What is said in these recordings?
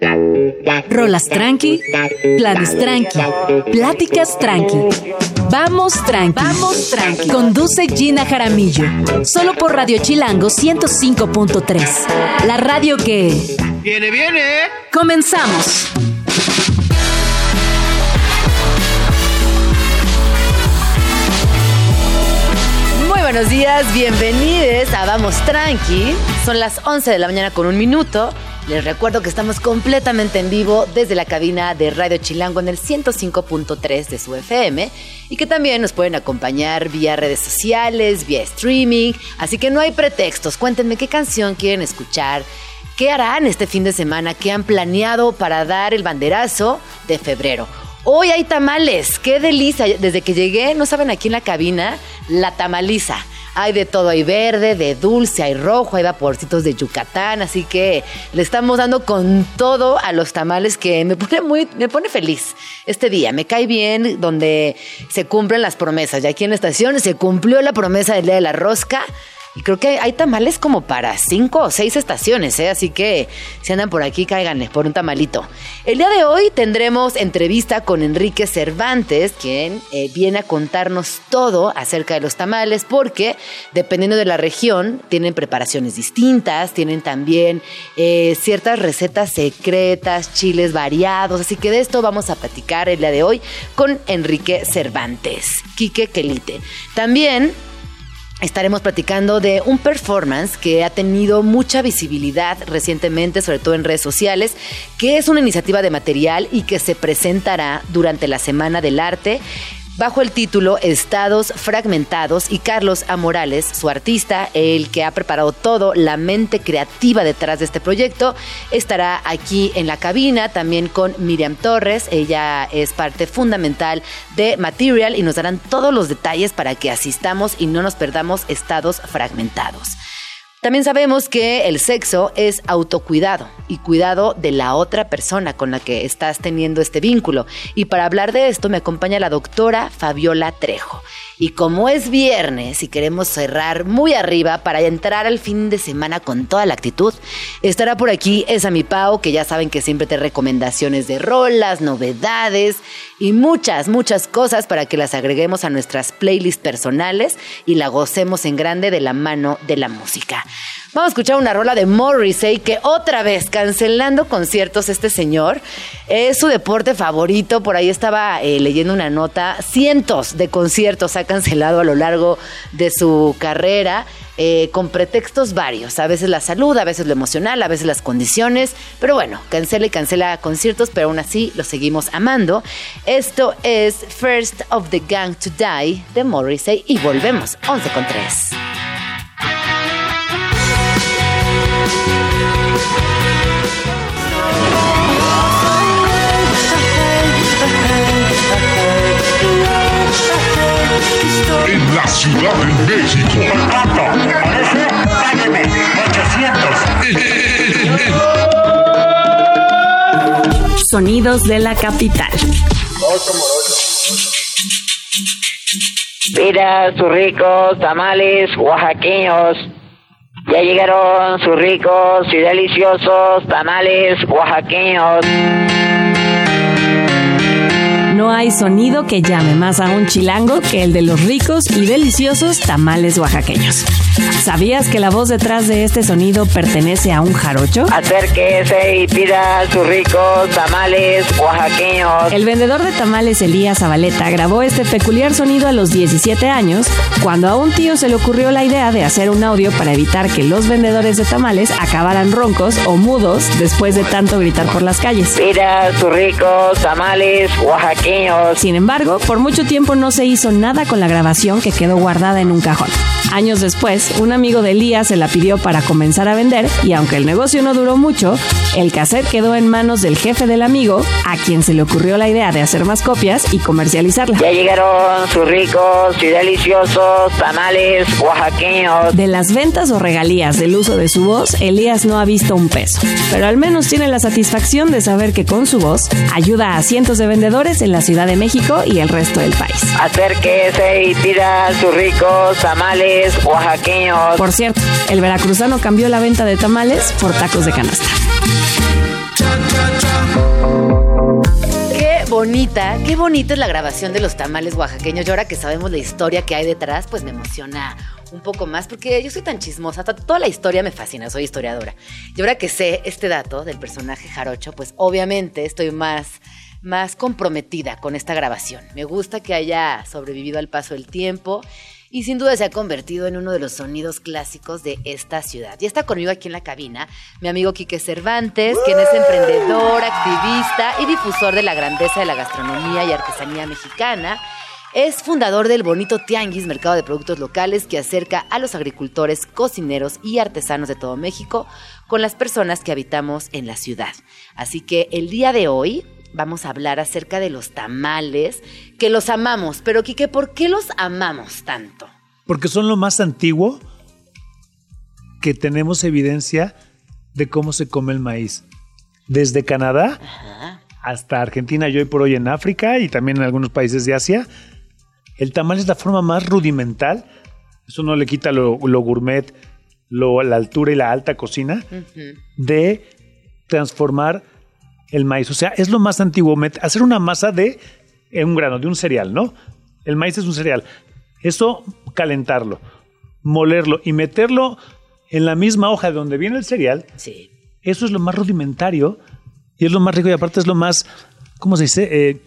Rolas tranqui, planes tranqui, pláticas tranqui. Vamos tranqui, vamos tranqui. Conduce Gina Jaramillo, solo por Radio Chilango 105.3. La radio que... Viene, viene. Comenzamos. Muy buenos días, bienvenidos a Vamos Tranqui. Son las 11 de la mañana con un minuto. Les recuerdo que estamos completamente en vivo desde la cabina de Radio Chilango en el 105.3 de su FM y que también nos pueden acompañar vía redes sociales, vía streaming. Así que no hay pretextos. Cuéntenme qué canción quieren escuchar, qué harán este fin de semana, qué han planeado para dar el banderazo de febrero. Hoy hay tamales, qué delicia. Desde que llegué, no saben aquí en la cabina, la tamaliza. Hay de todo, hay verde, de dulce, hay rojo, hay vaporcitos de Yucatán, así que le estamos dando con todo a los tamales que me pone muy, me pone feliz este día. Me cae bien donde se cumplen las promesas. Ya aquí en la estación se cumplió la promesa del día de la rosca. Y creo que hay tamales como para cinco o seis estaciones, ¿eh? así que si andan por aquí, cáiganles por un tamalito. El día de hoy tendremos entrevista con Enrique Cervantes, quien eh, viene a contarnos todo acerca de los tamales, porque dependiendo de la región, tienen preparaciones distintas, tienen también eh, ciertas recetas secretas, chiles variados, así que de esto vamos a platicar el día de hoy con Enrique Cervantes, Quique Quelite. También estaremos platicando de un performance que ha tenido mucha visibilidad recientemente, sobre todo en redes sociales, que es una iniciativa de material y que se presentará durante la Semana del Arte bajo el título Estados Fragmentados y Carlos A. Morales, su artista, el que ha preparado todo, la mente creativa detrás de este proyecto, estará aquí en la cabina también con Miriam Torres, ella es parte fundamental de Material y nos darán todos los detalles para que asistamos y no nos perdamos estados fragmentados. También sabemos que el sexo es autocuidado y cuidado de la otra persona con la que estás teniendo este vínculo. Y para hablar de esto me acompaña la doctora Fabiola Trejo. Y como es viernes y queremos cerrar muy arriba para entrar al fin de semana con toda la actitud, estará por aquí esa mi Pau, que ya saben que siempre te recomendaciones de rolas, novedades y muchas, muchas cosas para que las agreguemos a nuestras playlists personales y la gocemos en grande de la mano de la música. Vamos a escuchar una rola de Morrissey que otra vez cancelando conciertos este señor. Es su deporte favorito. Por ahí estaba eh, leyendo una nota. Cientos de conciertos ha cancelado a lo largo de su carrera. Eh, con pretextos varios, a veces la salud, a veces lo emocional, a veces las condiciones, pero bueno, cancela y cancela conciertos, pero aún así lo seguimos amando. Esto es First of the Gang to Die de Morrissey y volvemos 11 con 3. En la Ciudad de México. Págueme 800. Sonidos de la capital. Mira sus ricos tamales oaxaqueños. Ya llegaron sus ricos y deliciosos tamales oaxaqueños. No hay sonido que llame más a un chilango que el de los ricos y deliciosos tamales oaxaqueños. ¿Sabías que la voz detrás de este sonido pertenece a un jarocho? Acérquese y pida sus ricos tamales oaxaqueños. El vendedor de tamales Elías Zabaleta grabó este peculiar sonido a los 17 años, cuando a un tío se le ocurrió la idea de hacer un audio para evitar que los vendedores de tamales acabaran roncos o mudos después de tanto gritar por las calles. Pida sus ricos tamales oaxaqueños. Sin embargo, por mucho tiempo no se hizo nada con la grabación que quedó guardada en un cajón. Años después, un amigo de Elías se la pidió para comenzar a vender y aunque el negocio no duró mucho, el cassette quedó en manos del jefe del amigo, a quien se le ocurrió la idea de hacer más copias y comercializarla. Ya llegaron sus ricos y deliciosos tamales oaxaqueños. De las ventas o regalías del uso de su voz, Elías no ha visto un peso, pero al menos tiene la satisfacción de saber que con su voz ayuda a cientos de vendedores en la Ciudad de México y el resto del país. Acérquese y pida sus ricos tamales oaxaqueños. Por cierto, el veracruzano cambió la venta de tamales por tacos de canasta. bonita, qué bonita es la grabación de los tamales oaxaqueños. Y ahora que sabemos la historia que hay detrás, pues me emociona un poco más porque yo soy tan chismosa, to- toda la historia me fascina, soy historiadora. Y ahora que sé este dato del personaje Jarocho, pues obviamente estoy más, más comprometida con esta grabación. Me gusta que haya sobrevivido al paso del tiempo y sin duda se ha convertido en uno de los sonidos clásicos de esta ciudad. Y está conmigo aquí en la cabina mi amigo Quique Cervantes, quien es emprendedor, activista y difusor de la grandeza de la gastronomía y artesanía mexicana. Es fundador del Bonito Tianguis, mercado de productos locales que acerca a los agricultores, cocineros y artesanos de todo México con las personas que habitamos en la ciudad. Así que el día de hoy vamos a hablar acerca de los tamales, que los amamos. Pero Quique, ¿por qué los amamos tanto? Porque son lo más antiguo que tenemos evidencia de cómo se come el maíz. Desde Canadá Ajá. hasta Argentina y hoy por hoy en África y también en algunos países de Asia, el tamal es la forma más rudimental. Eso no le quita lo, lo gourmet, lo- la altura y la alta cocina de transformar el maíz. O sea, es lo más antiguo. Hacer una masa de eh, un grano, de un cereal, ¿no? El maíz es un cereal. Eso, calentarlo, molerlo y meterlo en la misma hoja de donde viene el cereal, Sí. eso es lo más rudimentario y es lo más rico y aparte es lo más, ¿cómo se dice? Eh,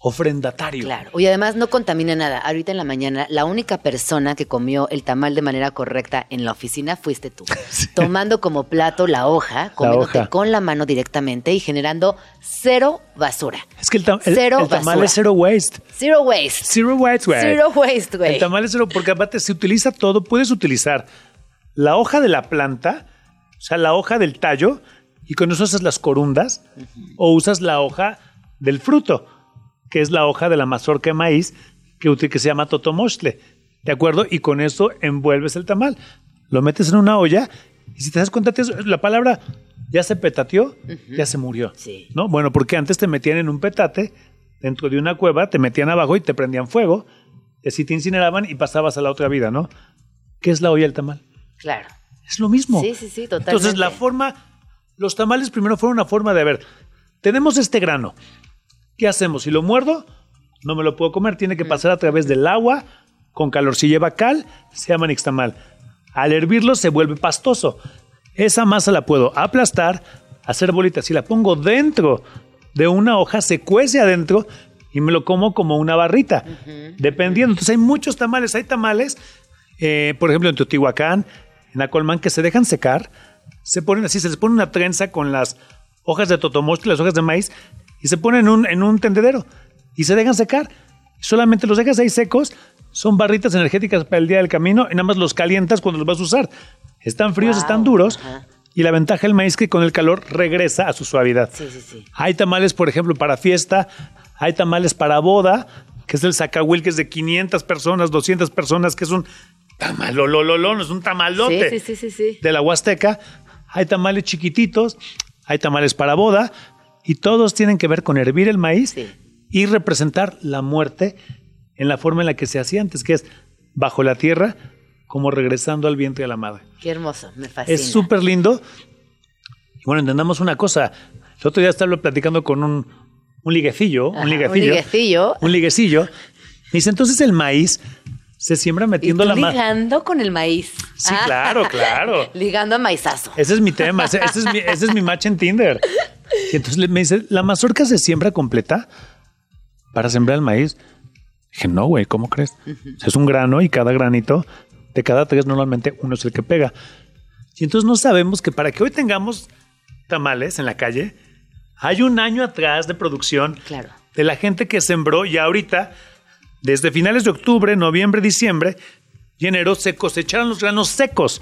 ofrendatario. Claro. Y además no contamina nada. Ahorita en la mañana, la única persona que comió el tamal de manera correcta en la oficina fuiste tú. Tomando como plato la hoja, comiéndote hoja. con la mano directamente y generando cero basura. Es que el, el- Cero el tamal basura. es zero waste. Zero waste. Zero waste, güey. Zero waste, güey. El tamal es cero porque aparte se utiliza todo. Puedes utilizar la hoja de la planta, o sea, la hoja del tallo, y con eso haces las corundas, o usas la hoja del fruto, que es la hoja de la mazorca de maíz que, que se llama totomostle. ¿De acuerdo? Y con eso envuelves el tamal. Lo metes en una olla y si te das cuenta, la palabra ya se petateó, ya se murió. Sí. ¿No? Bueno, porque antes te metían en un petate dentro de una cueva, te metían abajo y te prendían fuego, y así te incineraban y pasabas a la otra vida, ¿no? ¿Qué es la olla del tamal? Claro. Es lo mismo. Sí, sí, sí, totalmente. Entonces, la forma, los tamales primero fueron una forma de ver, tenemos este grano, ¿qué hacemos? Si lo muerdo, no me lo puedo comer, tiene que pasar a través del agua, con calor. Si lleva cal, se llama nixtamal. Al hervirlo se vuelve pastoso. Esa masa la puedo aplastar, hacer bolitas. Si la pongo dentro de una hoja, se cuece adentro y me lo como como una barrita, dependiendo. Entonces hay muchos tamales. Hay tamales, eh, por ejemplo, en Teotihuacán, en Acolmán, que se dejan secar, se ponen así, se les pone una trenza con las hojas de totomostle, las hojas de maíz, y se ponen en un, en un tendedero y se dejan secar. Solamente los dejas ahí secos, son barritas energéticas para el día del camino y nada más los calientas cuando los vas a usar. Están fríos, Wow, están duros ajá. y la ventaja del maíz es que con el calor regresa a su suavidad. Sí, sí, sí. Hay tamales, por ejemplo, para fiesta, hay tamales para boda, que es el zacahuil, que es de 500 personas, 200 personas, que es un tamalolololón, es un tamalote Sí, sí, sí, sí, sí. de la Huasteca. Hay tamales chiquititos, hay tamales para boda, y todos tienen que ver con hervir el maíz Sí. y representar la muerte en la forma en la que se hacía antes, que es bajo la tierra, como regresando al vientre de la madre. Qué hermoso, me fascina. Es súper lindo. Y bueno, entendamos una cosa. El otro día estaba platicando con un, un liguecillo, Ajá, un un liguecillo. Un liguecillo. Me dice, entonces el maíz se siembra Y metiendo tú la mano. ligando con el maíz. Sí, claro, claro. ligando a maizazo. Ese es mi tema, ese, ese es mi, ese es mi match en Tinder. Y entonces me dice, ¿la mazorca se siembra completa para sembrar el maíz? Dije, no, güey, ¿cómo crees? Es un grano y cada granito, de cada tres normalmente uno es el que pega. Y entonces no sabemos que para que hoy tengamos tamales en la calle, hay un año atrás de producción Claro. de la gente que sembró y ahorita, desde finales de octubre, noviembre, diciembre y enero, se cosecharon los granos secos.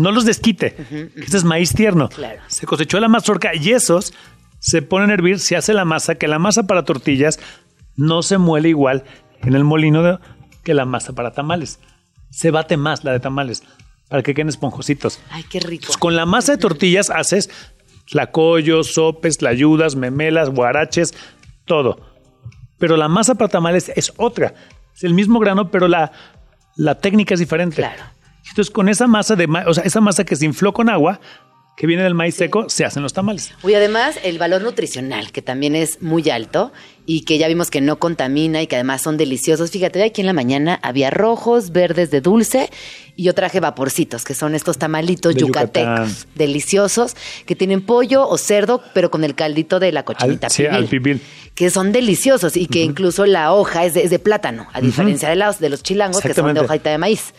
No los desquite. Este es maíz tierno. Claro. Se cosechó la mazorca y esos se ponen a hervir, se hace la masa, que la masa para tortillas no se muele igual en el molino de- que la masa para tamales. Se bate más la de tamales para que queden esponjositos. Ay, qué rico. Entonces, con la masa de tortillas haces tlacoyos, sopes, tlayudas, memelas, guaraches, todo. Pero la masa para tamales es otra. Es el mismo grano, pero la, la técnica es diferente. Claro. Entonces, con esa masa de ma- o sea, esa masa que se infló con agua, que viene del maíz seco, se hacen los tamales. Y además el valor nutricional, que también es muy alto y que ya vimos que no contamina y que además son deliciosos. Fíjate, aquí en la mañana había rojos, verdes de dulce y yo traje vaporcitos, que son estos tamalitos De yucatecos, Yucatán. deliciosos, que tienen pollo o cerdo, pero con el caldito de la cochinita Al- sí, al pibil. Que son deliciosos y que incluso la hoja es de, es de plátano, a diferencia de, los, de los chilangos, que son de hojita de maíz.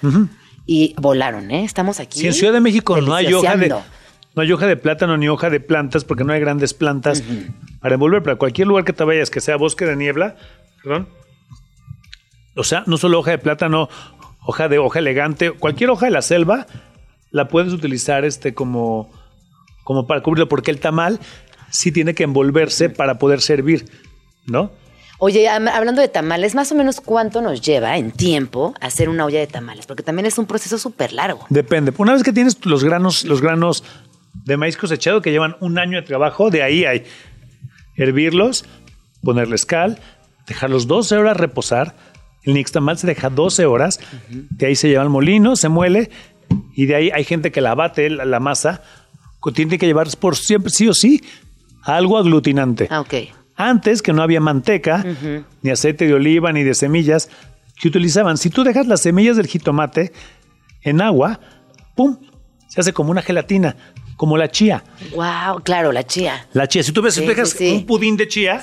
Y volaron, ¿eh? Estamos aquí. Si en Ciudad de México no hay hoja de, no hay hoja de plátano ni hoja de plantas, porque no hay grandes plantas para envolver, para cualquier lugar que te vayas, que sea bosque de niebla, perdón, o sea, no solo hoja de plátano, hoja de hoja elegante, cualquier hoja de la selva la puedes utilizar este como, como para cubrirlo, porque el tamal sí tiene que envolverse para poder servir, ¿no? Oye, hablando de tamales, más o menos cuánto nos lleva en tiempo hacer una olla de tamales, porque también es un proceso súper largo. Depende. Una vez que tienes los granos, los granos de maíz cosechado que llevan un año de trabajo, de ahí hay hervirlos, ponerles cal, dejarlos 12 horas reposar. El nixtamal se deja 12 horas, de ahí se lleva al molino, se muele y de ahí hay gente que la bate, la, la masa, tiene que llevar por siempre, sí o sí, algo aglutinante. Ah, ok. Antes que no había manteca, ni aceite de oliva, ni de semillas, que utilizaban. Si tú dejas las semillas del jitomate en agua, ¡pum! Se hace como una gelatina, como la chía. Wow, claro, la chía. La chía, si tú ves, si Sí, tú dejas sí, sí. un pudín de chía,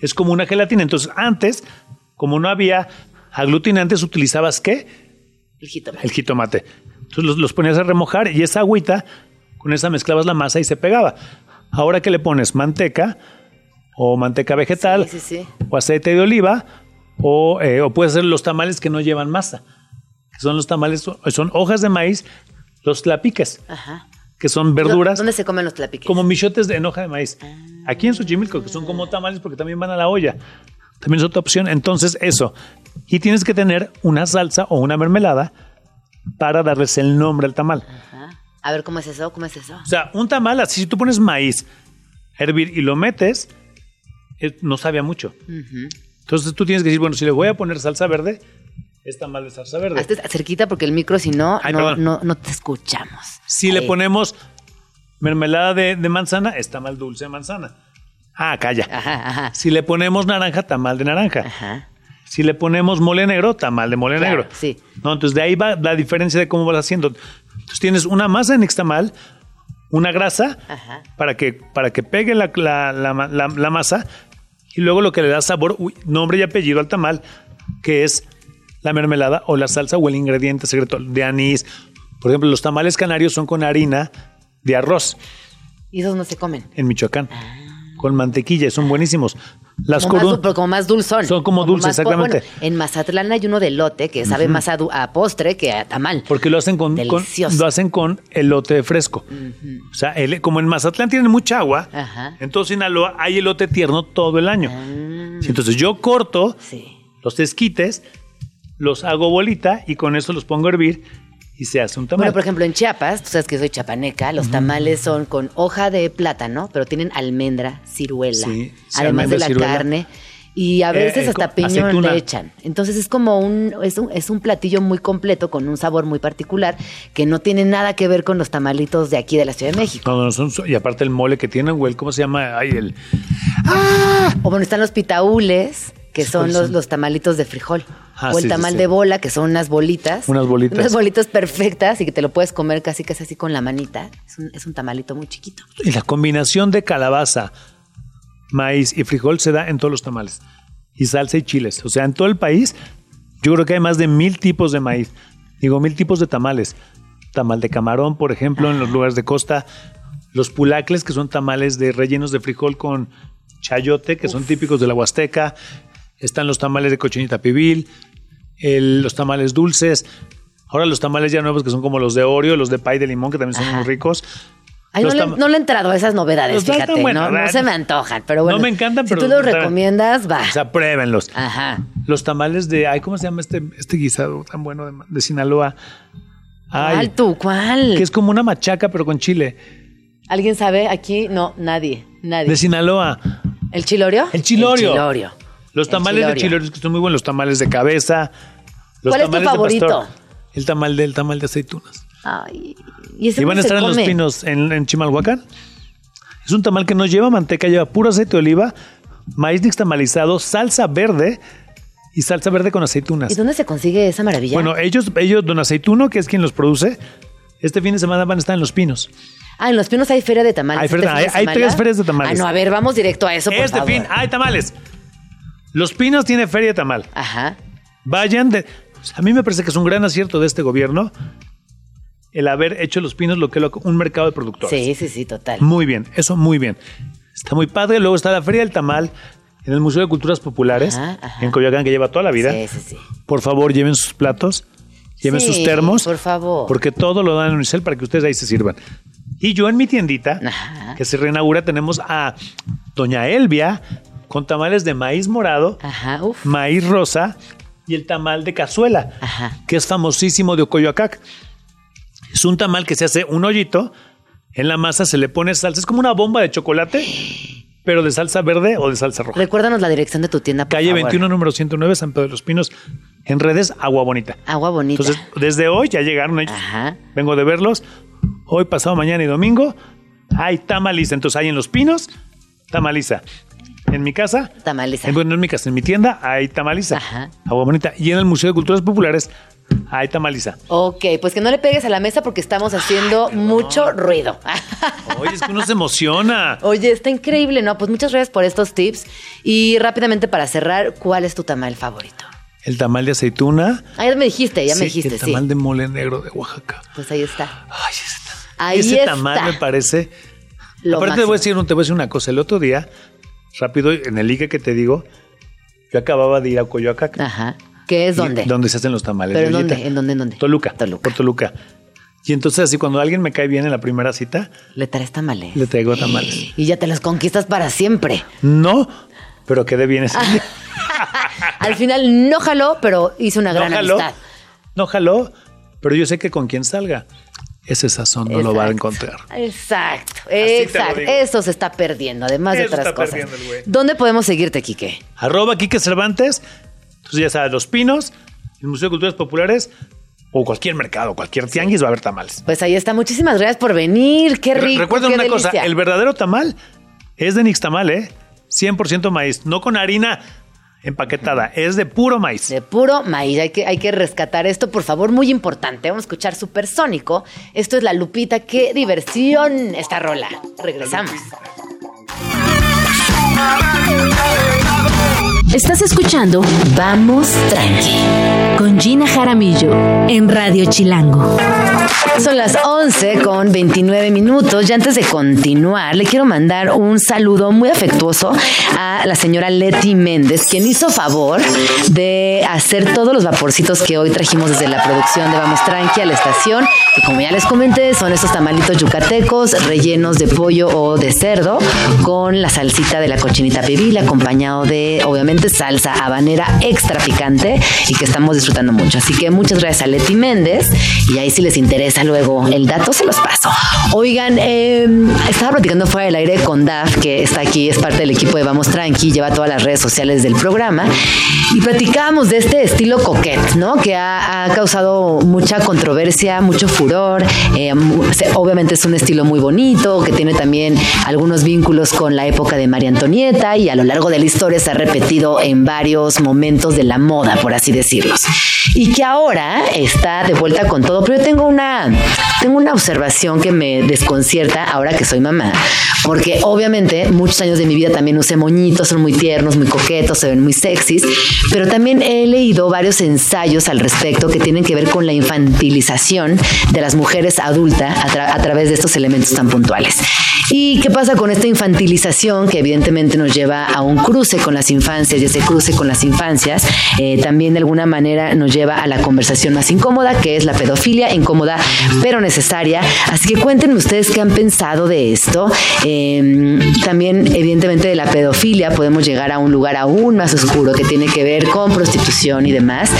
es como una gelatina. Entonces, antes, como no había aglutinantes, utilizabas ¿qué? El jitomate. El jitomate. Entonces los, los ponías a remojar y esa agüita, con esa mezclabas la masa y se pegaba. Ahora que le pones manteca o manteca vegetal Sí, sí, sí. o aceite de oliva o, eh, o puedes hacer los tamales que no llevan masa, que son los tamales, son hojas de maíz, los tlapiques, Ajá. que son verduras ¿Dónde se comen los tlapiques? como michotes de en hoja de maíz. Aquí en Xochimilco, que son como tamales porque también van a la olla. También es otra opción. Entonces, eso. Y tienes que tener una salsa o una mermelada para darles el nombre al tamal. Ajá. A ver, ¿cómo es eso? ¿Cómo es eso? O sea, un tamal, así si tú pones maíz hervir y lo metes, no sabe a mucho. Entonces tú tienes que decir, bueno, si le voy a poner salsa verde, es tamal de salsa verde. Hazte cerquita porque el micro, si no, Ay, no, no, no te escuchamos. Si le Ahí. ponemos mermelada de, de manzana, es tamal dulce de manzana. Ah, calla. Ajá, ajá. Si le ponemos naranja, tamal de naranja. Ajá. Si le ponemos mole negro, tamal de mole Claro, negro. sí. ¿No? Entonces de ahí va la diferencia de cómo vas haciendo. Entonces tienes una masa en nixtamal, una grasa Ajá. para que, para que pegue la- la masa y luego lo que le da sabor, uy, nombre y apellido al tamal, que es la mermelada o la salsa o el ingrediente secreto de anís. Por ejemplo, los tamales canarios son con harina de arroz Y esos no se comen. en Michoacán, con mantequilla son buenísimos. Las Como más, pero como más dulzón. Son como dulces, más po- exactamente. bueno, en Mazatlán hay uno de lote que sabe más a, postre que a tamal. Porque lo hacen con, con- lo hacen con elote fresco. O sea, el- como en Mazatlán tienen mucha agua, Ajá. en todo Sinaloa hay elote tierno todo el año. Sí, Entonces yo corto Sí. los esquites, los hago bolita y con eso los pongo a hervir y se hace un tamal. Bueno, por ejemplo, en Chiapas, tú sabes que soy chapaneca, los tamales son con hoja de plátano, pero tienen almendra, ciruela, Sí, sí, además de la ciruela. carne. Y a Eh, veces eh, hasta piñón aceituna. le echan. Entonces es como un es, un, es un platillo muy completo con un sabor muy particular que no tiene nada que ver con los tamalitos de aquí de la Ciudad de México. No, no, son- y aparte el mole que tienen, güey, ¿cómo se llama? Ay, el, O bueno, están los pitaúles, que son ¿Cuáles los, los tamalitos de frijol. Ah, o el sí, tamal sí. de bola, que son unas bolitas. Unas bolitas. Unas bolitas perfectas y que te lo puedes comer casi casi así con la manita. Es un, es un tamalito muy chiquito. y la combinación de calabaza, maíz y frijol se da en todos los tamales. Y salsa y chiles. O sea, en todo el país, yo creo que hay más de mil tipos de maíz. Digo, mil tipos de tamales. Tamal de camarón, por ejemplo, en los lugares de costa. Los pulacles, que son tamales de rellenos de frijol con chayote, que son típicos de la Huasteca. Están los tamales de cochinita pibil, el- los tamales dulces. Ahora los tamales ya nuevos, que son como los de Oreo, los de pay de limón, que también son Ajá. muy ricos. Ay, no, le, tam- no le he entrado a esas novedades, Los fíjate. no, se me antojan, pero bueno. No me encantan, si pero tú los recomiendas, va. O sea, pruébenlos. Ajá. Los tamales de, ay, ¿cómo se llama este, este guisado tan bueno de, de Sinaloa? Ay, ¿Cuál tú? ¿Cuál? que es como una machaca, pero con chile. ¿Alguien sabe? Aquí no, nadie. Nadie. De Sinaloa. ¿El chilorio? El chilorio. El chilorio. Los tamales de chilorio. que son muy buenos, los tamales de cabeza. Los ¿Cuál es tu tamales de favorito? pastor. El tamal de, el tamal de aceitunas. Ay, ¿y, ese Y van a estar en Los? Pinos, en, en Chimalhuacán. Es un tamal que no lleva manteca, lleva puro aceite de oliva, maíz nixtamalizado, salsa verde y salsa verde con aceitunas. ¿Y dónde se consigue esa maravilla? Bueno, ellos, ellos, Don Aceituno, que es quien los produce, este fin de semana van a estar en Los Pinos. ah, en Los Pinos hay feria de tamales. Hay ¿Este feria- fin de hay- hay semana? tres ferias de tamales. Ah, no, a ver, vamos directo a eso, por este favor. fin, hay tamales. Los Pinos tiene feria de tamal. Ajá. Vayan de. A mí me parece que es un gran acierto de este gobierno el haber hecho Los Pinos lo que es lo- un mercado de productores. Sí, sí, sí, total. Muy bien, eso muy bien. Está muy padre. Luego está la Feria del Tamal en el Museo de Culturas Populares Ajá, ajá. en Coyoacán, que lleva toda la vida. Sí, sí, sí. Por favor, lleven sus platos, lleven Sí, sus termos. por favor. Porque todo lo dan en Unicel para que ustedes ahí se sirvan. Y yo en mi tiendita, Ajá. que se reinaugura, tenemos a Doña Elvia con tamales de maíz morado, Ajá, uf. maíz rosa y el tamal de cazuela, Ajá. que es famosísimo de Ocoyoacac. Es un tamal que se hace un hoyito, en la masa se le pone salsa, es como una bomba de chocolate, pero de salsa verde o de salsa roja. Recuérdanos la dirección de tu tienda, por Calle favor. 21, número 109, San Pedro de los Pinos, en redes Agua Bonita. Agua bonita. Entonces, desde hoy ya llegaron ellos. Ajá. Vengo de verlos. Hoy, pasado mañana y domingo, hay tamaliza. Entonces, hay en Los Pinos, tamaliza. En mi casa, Tamaliza. en, bueno, no en mi casa, en mi tienda, hay tamaliza. Ajá. Agua bonita. Y en el Museo de Culturas Populares, hay tamaliza. Ok, pues que no le pegues a la mesa porque estamos haciendo mucho ruido. Oye, es que uno se emociona. Oye, está increíble, ¿no? Pues muchas gracias por estos tips. Y rápidamente para cerrar, ¿cuál es tu tamal favorito? El tamal de aceituna. Ah, ya me dijiste, ya me dijiste, El sí. tamal de mole negro de Oaxaca. Pues ahí está. Ay, ese, Ahí ese está. tamal me parece. Lo Aparte, te voy, a decir, te voy a decir una cosa. El otro día, rápido, en el ligue que te digo, yo acababa de ir a Coyoacán. Ajá. ¿Qué es dónde? Donde se hacen los tamales. ¿Pero de dónde? ¿En dónde? ¿En dónde? Toluca. Toluca. Por Toluca. Y entonces, así, cuando alguien me cae bien en la primera cita, Le traes tamales. le traigo tamales. Y ya te los conquistas para siempre. No, pero quedé bien ese día. Al final no jaló, pero hizo una No gran jaló, amistad. no jaló, pero yo sé que con quien salga, ese sazón no lo va a encontrar. Exacto, exacto. Eso se está perdiendo, además de otras está cosas. perdiendo el güey. ¿Dónde podemos seguirte, Quique? Arroba Quique Cervantes. Entonces ya sabes, Los Pinos, el Museo de Culturas Populares o cualquier mercado, cualquier tianguis va a haber tamales. Pues ahí está. Muchísimas gracias por venir. Qué Re- rico. Recuerden qué una delicia. cosa, el verdadero tamal es de Nixtamal, ¿eh? 100% maíz, no con harina empaquetada, es de puro maíz. De puro maíz. Hay que, hay que rescatar esto, por favor, muy importante. Vamos a escuchar Supersónico. Esto es La Lupita. Qué diversión esta rola. Regresamos. Estás escuchando Vamos Tranqui con Gina Jaramillo en Radio Chilango. Son las 11 con 29 minutos. Y antes de continuar, le quiero mandar un saludo muy afectuoso a la señora Leti Méndez, quien hizo favor de hacer todos los vaporcitos que hoy trajimos desde la producción de Vamos Tranqui a la estación, que como ya les comenté, son estos tamalitos yucatecos rellenos de pollo o de cerdo con la salsita de la cochinita pibil, acompañado de, obviamente, salsa habanera extra picante y que estamos disfrutando mucho. Así que muchas gracias a Leti Méndez y ahí si les interesa luego el dato se los paso. Oigan, eh, estaba platicando fuera del aire con Daf, que está aquí, es parte del equipo de Vamos Tranqui, lleva todas las redes sociales del programa y platicábamos de este estilo coquette, ¿no? Que ha, causado mucha controversia, mucho furor. se- obviamente es un estilo muy bonito, que tiene también algunos vínculos con la época de María Antonieta y a lo largo de la historia se ha repetido en varios momentos de la moda, por así decirlos. Y que ahora está de vuelta con todo, pero yo tengo una, tengo una observación que me desconcierta ahora que soy mamá, porque obviamente muchos años de mi vida también usé moñitos, son muy tiernos, muy coquetos, se ven muy sexys, pero también he leído varios ensayos al respecto que tienen que ver con la infantilización de las mujeres adultas a, tra- a través de estos elementos tan puntuales. ¿Y qué pasa con esta infantilización que evidentemente nos lleva a un cruce con las infancias y ese cruce con las infancias eh, también de alguna manera nos lleva a la conversación más incómoda que es la pedofilia, incómoda pero necesaria. Así que cuéntenme ustedes qué han pensado de esto. Eh, también evidentemente de la pedofilia podemos llegar a un lugar aún más oscuro que tiene que ver con prostitución y demás.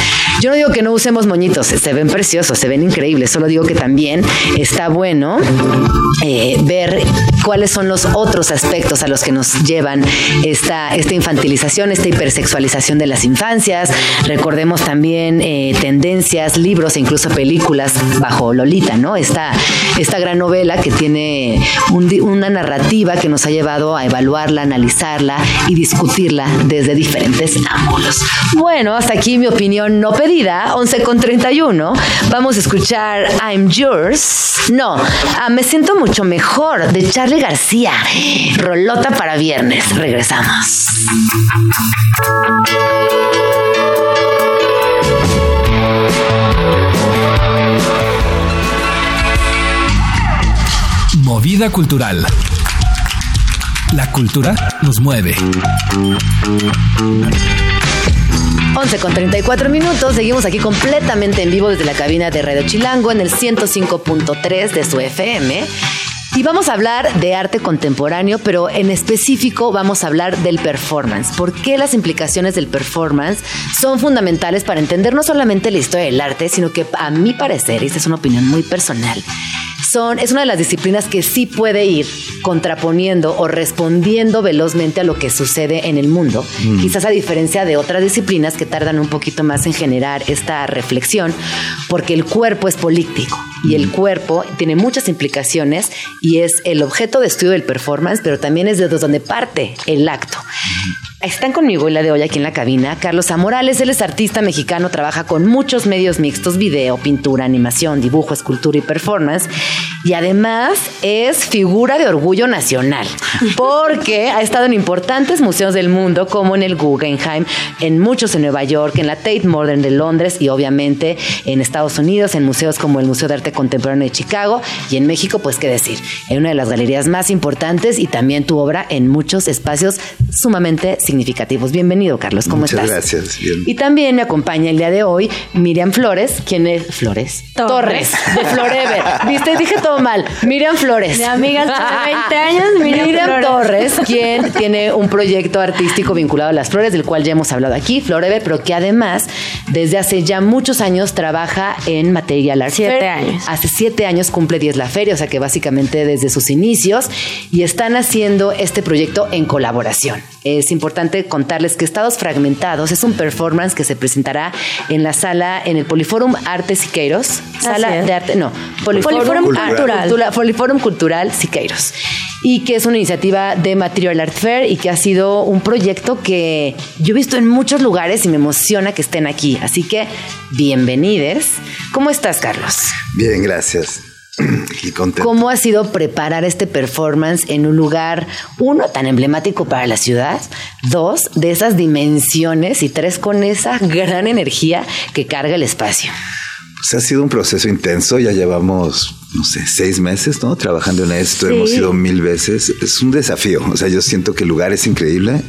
Yo no digo que no usemos moñitos, se ven preciosos, se ven increíbles, solo digo que también está bueno eh, ver cuáles son los otros aspectos a los que nos llevan esta, infantilización, esta hipersexualización de las infancias. Recordemos también eh, tendencias, libros e incluso películas bajo Lolita, ¿no? Esta, esta gran novela que tiene una narrativa que nos ha llevado a evaluarla, analizarla y discutirla desde diferentes ángulos. Bueno, hasta aquí mi opinión no pedida, 11 con 31. Vamos a escuchar I'm Yours. No, ah, me siento mucho mejor de Charlie García. Rolota para viernes. Regresamos. Movida cultural. La cultura nos mueve. 11 con 34 minutos, seguimos aquí completamente en vivo desde la cabina de Radio Chilango en el 105.3 de su FM. Y vamos a hablar de arte contemporáneo, pero en específico vamos a hablar del performance. ¿Por qué las implicaciones del performance son fundamentales para entender no solamente la historia del arte, sino que a mi parecer, y esta es una opinión muy personal, son, es una de las disciplinas que sí puede ir contraponiendo o respondiendo velozmente a lo que sucede en el mundo. Mm. Quizás a diferencia de otras disciplinas que tardan un poquito más en generar esta reflexión, porque el cuerpo es político y el mm. cuerpo tiene muchas implicaciones y es el objeto de estudio del performance, pero también es de donde parte el acto. Están conmigo el la de hoy aquí en la cabina Carlos Amorales, él es artista mexicano, trabaja con muchos medios mixtos, video, pintura, animación, dibujo, escultura y performance. Y además es figura de orgullo nacional, porque ha estado en importantes museos del mundo, como en el Guggenheim, en muchos en Nueva York, en la Tate Modern de Londres y obviamente en Estados Unidos, en museos como el Museo de Arte Contemporáneo de Chicago y en México, pues qué decir, en una de las galerías más importantes y también tu obra en muchos espacios sumamente significativos. Bienvenido, Carlos, ¿cómo Muchas estás? gracias. Bien. Y también me acompaña el día de hoy Miriam Flores, quien es Flores Torres, de Florever. ¿Viste? Dije todo mal. Miriam Flores. Mi amiga hace 20 años, Miriam, Miriam. Torres, quien tiene un proyecto artístico vinculado a las flores, del cual ya hemos hablado aquí, Florever, pero que además desde hace ya muchos años trabaja en Material Art Siete Fair. años. Hace siete años cumple 10 la feria, o sea que básicamente desde sus inicios y están haciendo este proyecto en colaboración. Es importante contarles que Estados Fragmentados es un performance que se presentará en la sala, en el Poliforum Arte Siqueiros. Sala de arte, no, Poliforum Cultural. Cultura- Poliforum Cultural Siqueiros. Y que es una iniciativa de Material Art Fair y que ha sido un proyecto que yo he visto en muchos lugares y me emociona que estén aquí. Así que, bienvenides. ¿Cómo estás, Carlos? Bien, gracias. ¿Cómo ha sido preparar este performance en un lugar, uno, tan emblemático para la ciudad, dos, de esas dimensiones y tres, con esa gran energía que carga el espacio? Pues ha sido un proceso intenso. Ya llevamos, no sé, seis meses, ¿no? Trabajando en esto. Sí. Hemos ido mil veces. Es un desafío. O sea, yo siento que el lugar es increíble,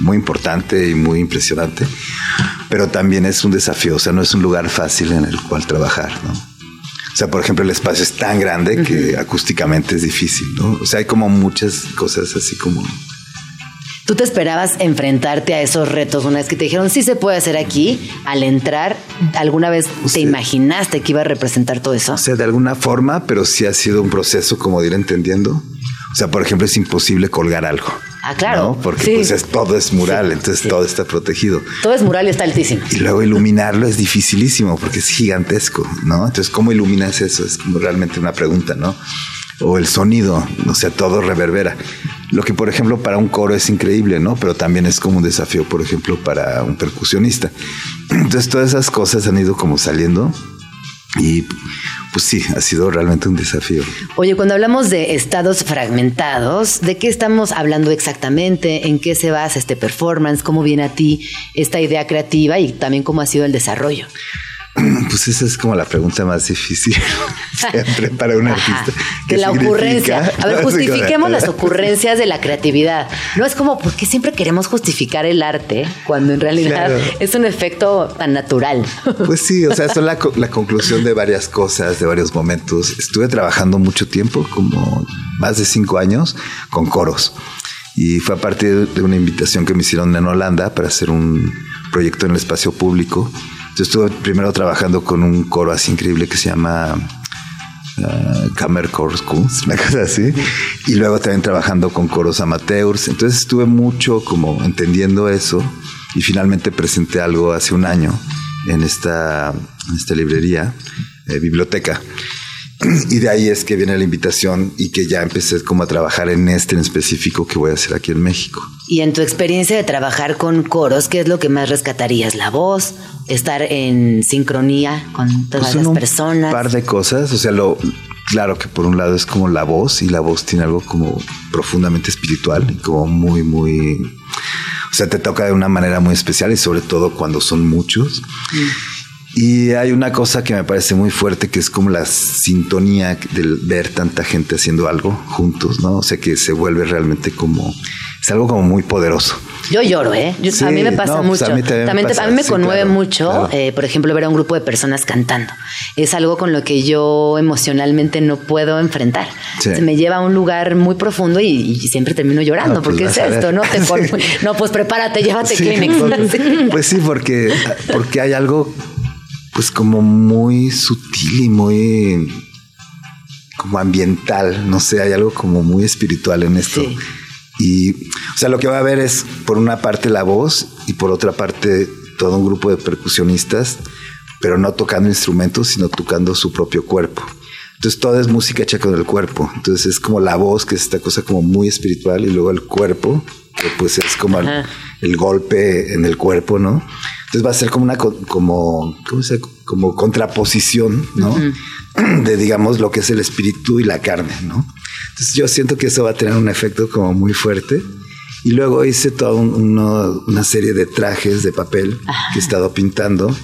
muy importante y muy impresionante. Pero también es un desafío. O sea, no es un lugar fácil en el cual trabajar, ¿no? O sea, por ejemplo, el espacio es tan grande que acústicamente es difícil, ¿no? O sea, hay como muchas cosas así como ¿Tú te esperabas enfrentarte a esos retos una vez que te dijeron sí se puede hacer aquí? Al entrar, ¿alguna vez te imaginaste que iba a representar todo eso? O sea, de alguna forma, pero sí ha sido un proceso como de ir entendiendo. O sea, por ejemplo, es imposible colgar algo. Ah, claro. ¿no? Porque Sí. pues es, todo es mural, entonces todo está protegido. Todo es mural y está altísimo. Y luego iluminarlo es dificilísimo porque es gigantesco, ¿no? Entonces, ¿cómo iluminas eso? Es como realmente una pregunta, ¿no? O el sonido, o sea, todo reverbera. Lo que, por ejemplo, para un coro es increíble, ¿no? Pero también es como un desafío, por ejemplo, para un percusionista. Entonces, todas esas cosas han ido como saliendo y pues sí, ha sido realmente un desafío. Oye, cuando hablamos de estados fragmentados, ¿de qué estamos hablando exactamente? ¿En qué se basa este performance? ¿Cómo viene a ti esta idea creativa y también cómo ha sido el desarrollo? Pues esa es como la pregunta más difícil siempre para un artista. de ¿Qué la significa? ocurrencia. A ver, justifiquemos las ocurrencias de la creatividad. No es como, ¿por qué siempre queremos justificar el arte cuando en realidad Claro. es un efecto tan natural? Pues sí, o sea, son la, la conclusión de varias cosas, de varios momentos. Estuve trabajando mucho tiempo, como más de cinco años, con coros. Y fue a partir de una invitación que me hicieron en Holanda para hacer un proyecto en el espacio público. Yo estuve primero trabajando con un coro así increíble que se llama uh, Kammer Chorus Kunst, una cosa así. Y luego también trabajando con coros amateurs. Entonces estuve mucho como entendiendo eso y finalmente presenté algo hace un año en esta, en esta librería, eh, biblioteca. Y de ahí es que viene la invitación y que ya empecé como a trabajar en este en específico que voy a hacer aquí en México. Y en tu experiencia de trabajar con coros, ¿qué es lo que más rescatarías? ¿La voz? ¿Estar en sincronía con todas Pues las un personas? par de cosas, o sea, lo claro que por un lado es como la voz y la voz tiene algo como profundamente espiritual y como muy muy o sea, te toca de una manera muy especial y sobre todo cuando son muchos. Y hay una cosa que me parece muy fuerte que es como la sintonía del ver tanta gente haciendo algo juntos, ¿no? O sea, que se vuelve realmente como es algo como muy poderoso. Yo lloro, ¿eh? Yo- Sí, a mí me pasa no, pues mucho. a mí también me pasa, a mí me sí, conmueve claro, mucho, claro. eh, por ejemplo, ver a un grupo de personas cantando. Es algo con lo que yo emocionalmente no puedo enfrentar. Sí. Se me lleva a un lugar muy profundo y, y siempre termino llorando. No, pues porque es esto, ¿no? Te No, pues prepárate, llévate Kleenex. porque- pues sí, porque, porque hay algo pues como muy sutil y muy como ambiental, no sé, hay algo como muy espiritual en esto. Sí. Y, o sea, lo que va a haber es por una parte la voz y por otra parte todo un grupo de percusionistas, pero no tocando instrumentos, sino tocando su propio cuerpo. Entonces todo es música hecha con el cuerpo. Entonces es como la voz, que es esta cosa como muy espiritual, y luego el cuerpo, que pues es como el, Ajá. el golpe en el cuerpo, ¿no? Entonces va a ser como una co- como ¿cómo se como contraposición, ¿no? De digamos lo que es el espíritu y la carne, ¿no? Entonces yo siento que eso va a tener un efecto como muy fuerte. Y luego hice toda un- uno- una serie de trajes de papel que he estado pintando,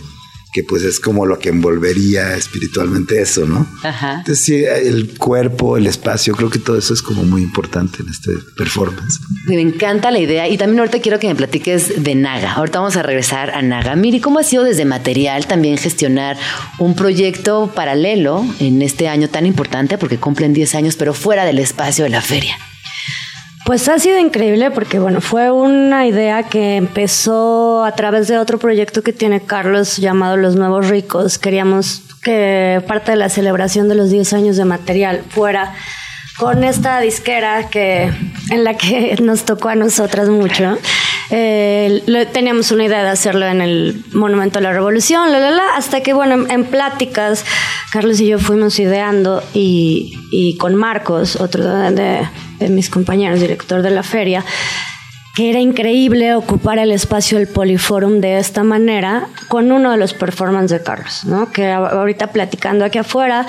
que pues es como lo que envolvería espiritualmente eso, ¿no? Ajá. Entonces sí, el cuerpo, el espacio, creo que todo eso es como muy importante en este performance. Me encanta la idea y también ahorita quiero que me platiques de Naga. Ahorita vamos a regresar a Naga. Miri, ¿cómo ha sido desde material también gestionar un proyecto paralelo en este año tan importante porque cumplen 10 años, pero fuera del espacio de la feria? Pues ha sido increíble porque, bueno, fue una idea que empezó a través de otro proyecto que tiene Carlos llamado Los Nuevos Ricos. Queríamos que parte de la celebración de los 10 años de material fuera con esta disquera que en la que nos tocó a nosotras mucho. Eh, teníamos una idea de hacerlo en el Monumento a la Revolución, la, la, la, hasta que, bueno, en, pláticas, Carlos y yo fuimos ideando y, con Marcos, otro de- de mis compañeros, director de la feria, que era increíble ocupar el espacio del Poliforum de esta manera con uno de los performances de Carlos, ¿no? Que ahorita platicando aquí afuera,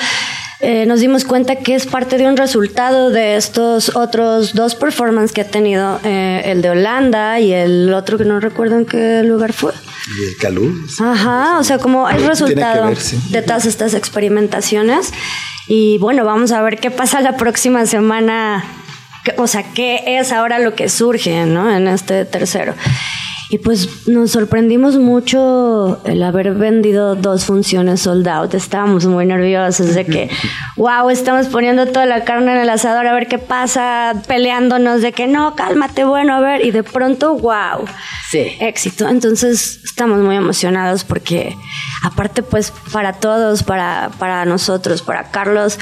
eh, nos dimos cuenta que es parte de un resultado de estos otros dos performances que ha tenido eh, el de Holanda y el otro que no recuerdo en qué lugar fue. Y el calú. Ajá, o sea, como es resultado ver, sí. de todas estas experimentaciones. Y bueno, vamos a ver qué pasa la próxima semana. O sea, qué es ahora lo que surge, ¿no? En este tercero. Y pues nos sorprendimos mucho el haber vendido dos funciones sold out. Estábamos muy nerviosos de que, wow, estamos poniendo toda la carne en el asador a ver qué pasa, peleándonos de que no, cálmate, bueno, a ver. Y de pronto, wow Sí. éxito. Entonces estamos muy emocionados porque aparte pues para todos, para, para nosotros, para Carlos,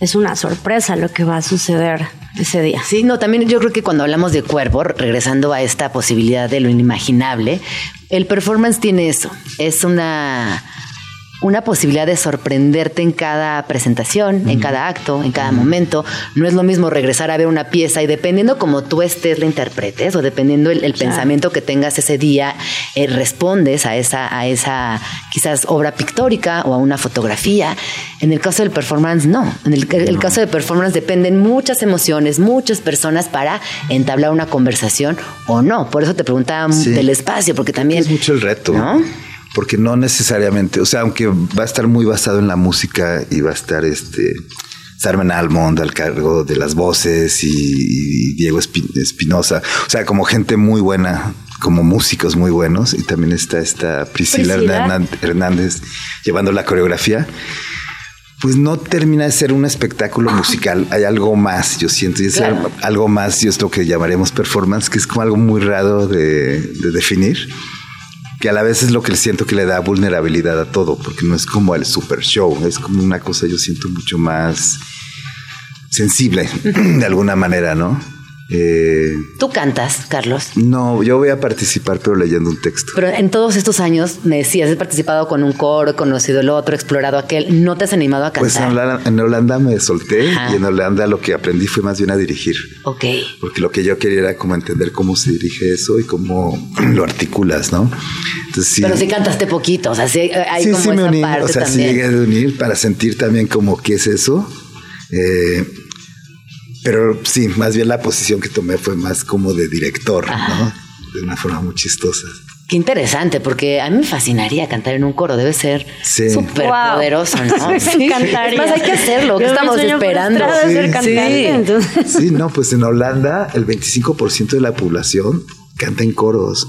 es una sorpresa lo que va a suceder ese día. Sí, no, también yo creo que cuando hablamos de cuerpo, regresando a esta posibilidad de lo inimaginable, el performance tiene eso. Es una, una posibilidad de sorprenderte en cada presentación, en cada acto, en cada momento. No es lo mismo regresar a ver una pieza y dependiendo como tú estés la interpretes o dependiendo el, el pensamiento que tengas ese día, eh, respondes a esa, a esa quizás obra pictórica o a una fotografía. En el caso del performance, no. En el, el caso de performance dependen muchas emociones, muchas personas para entablar una conversación o no. Por eso te preguntaba Sí. del espacio, porque también... Es mucho el reto. ¿No? Porque no necesariamente, o sea, aunque va a estar muy basado en la música y va a estar este Sarmen Almond al cargo de las voces y, y Diego Espi- Espinosa, o sea, como gente muy buena, como músicos muy buenos, y también está esta Priscila, Hernández llevando la coreografía. Pues no termina de ser un espectáculo musical, hay algo más, yo siento, y es Claro. algo- algo más, y es lo que llamaremos performance, que es como algo muy raro de, de definir que a la vez es lo que siento que le da vulnerabilidad a todo, porque no es como el super show, es como una cosa yo siento mucho más sensible de alguna manera, ¿no? Eh, Tú cantas, Carlos. no, yo voy a participar pero leyendo un texto. Pero en todos estos años me decías, he participado con un coro, he conocido el otro, he explorado aquel. ¿No te has animado a Pues en cantar? Holanda, en Holanda me solté Ajá. y en Holanda lo que aprendí fue más bien a dirigir. ok. Porque lo que yo quería era como entender cómo se dirige eso y cómo lo articulas, ¿no? Entonces sí. Pero sí cantaste poquito, o sea, sí hay- hay sí, como sí me esa uní, parte o sea, sí llegué a unir para sentir también como qué es eso. Eh, pero sí, más bien la posición que tomé fue más como de director, ¿no? De una forma muy chistosa. Qué interesante, porque a mí me fascinaría cantar en un coro, debe ser Sí. súper Wow. poderoso, ¿no? Me encantaría. Más, hay que hacerlo, ¿qué Yo mi estamos sueño esperando? ser Sí. cantante, Sí. entonces- Sí, no, pues en Holanda el 25% de la población canta en coros.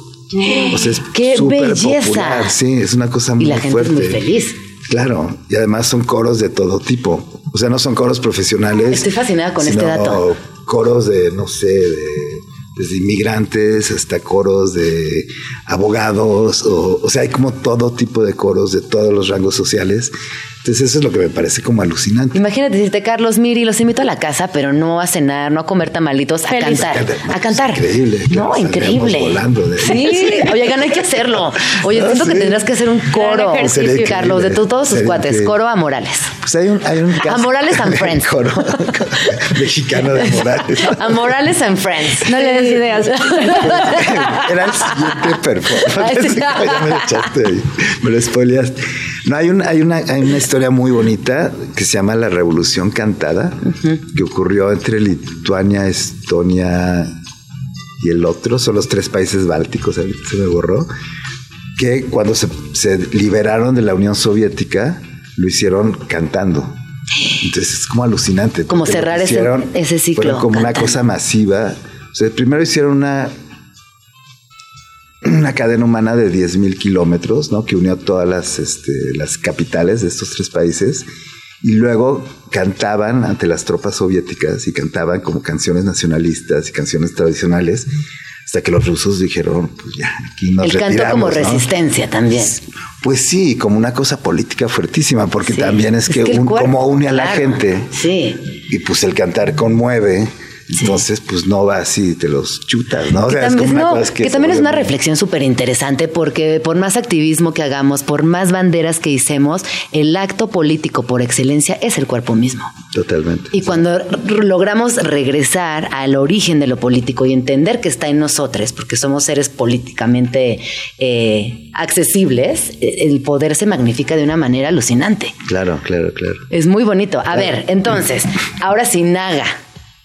O sea, es ¡Qué belleza! popular. Sí, es una cosa muy Y la gente fuerte. es muy feliz. Claro, y además son coros de todo tipo. O sea, no son coros profesionales. Estoy fascinada con este dato. Coros de, no sé, de, desde inmigrantes hasta coros de abogados. O, o sea, hay como todo tipo de coros de todos los rangos sociales. Entonces, eso es lo que me parece como alucinante. Imagínate decirte, Carlos, Miri, los invito a la casa, pero no a cenar, no a comer tamalitos, a Feliz. cantar. A cantar. Increíble, No, increíble. volando de. Sí, oigan, hay que hacerlo. Oye, siento que tendrás que hacer un coro, Carlos, de todos Sería cuates, increíble. coro a Morales. Pues hay un, hay un caso- Morales and Friends. Coro mexicano de Morales. A Morales and Friends. No le des ideas. Era el siguiente Ay, performance. sí. ya me lo echaste ahí. Me lo spoileaste. No, hay, un, hay, una, hay una historia muy bonita que se llama La Revolución Cantada, que ocurrió entre Lituania, Estonia y el otro. Son los tres países bálticos, se me borró. Que cuando se, se liberaron de la Unión Soviética, lo hicieron cantando. Entonces es como alucinante. Como cerrar que ese- hicieron ese ciclo Fue como una cantando. cosa masiva. O sea, primero hicieron una, una cadena humana de 10.000 kilómetros, ¿no? Que unió todas las, este, las capitales de estos tres países. Y luego cantaban ante las tropas soviéticas y cantaban como canciones nacionalistas y canciones tradicionales. Hasta que los rusos dijeron, pues ya, aquí nos El canto como retiramos, ¿no? resistencia también. Pues sí, como una cosa política fuertísima, porque Sí. también es, que, un- cuerpo, como une a la claro. gente. Sí. Y pues el cantar conmueve. Entonces, pues no vas y te los chutas, ¿no? O Que sea, es también, como una cosa que también es una reflexión súper interesante porque por más activismo que hagamos, por más banderas que hicemos, el acto político por excelencia es el cuerpo mismo. Totalmente. Y cuando logramos regresar al origen de lo político y entender que está en nosotros, porque somos seres políticamente eh, accesibles, eh, el poder se magnifica de una manera alucinante. Claro, claro, claro. Es muy bonito. A ver, entonces, ahora sí, Naga.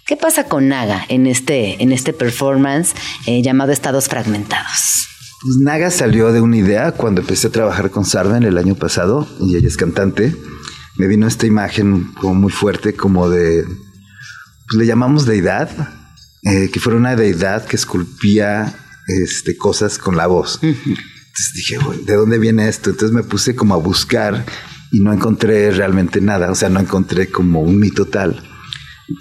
¿Qué pasa con Naga en este, en este performance eh, llamado Estados Fragmentados? Pues Naga salió de una idea cuando empecé a trabajar con Sarven el año pasado y ella es cantante. Me vino esta imagen como muy fuerte, como de, pues le llamamos deidad, eh, que fuera una deidad que esculpía este, cosas con la voz. Entonces dije, "Güey, ¿de dónde viene esto? Entonces me puse como a buscar y no encontré realmente nada, o sea, no encontré como un mito tal.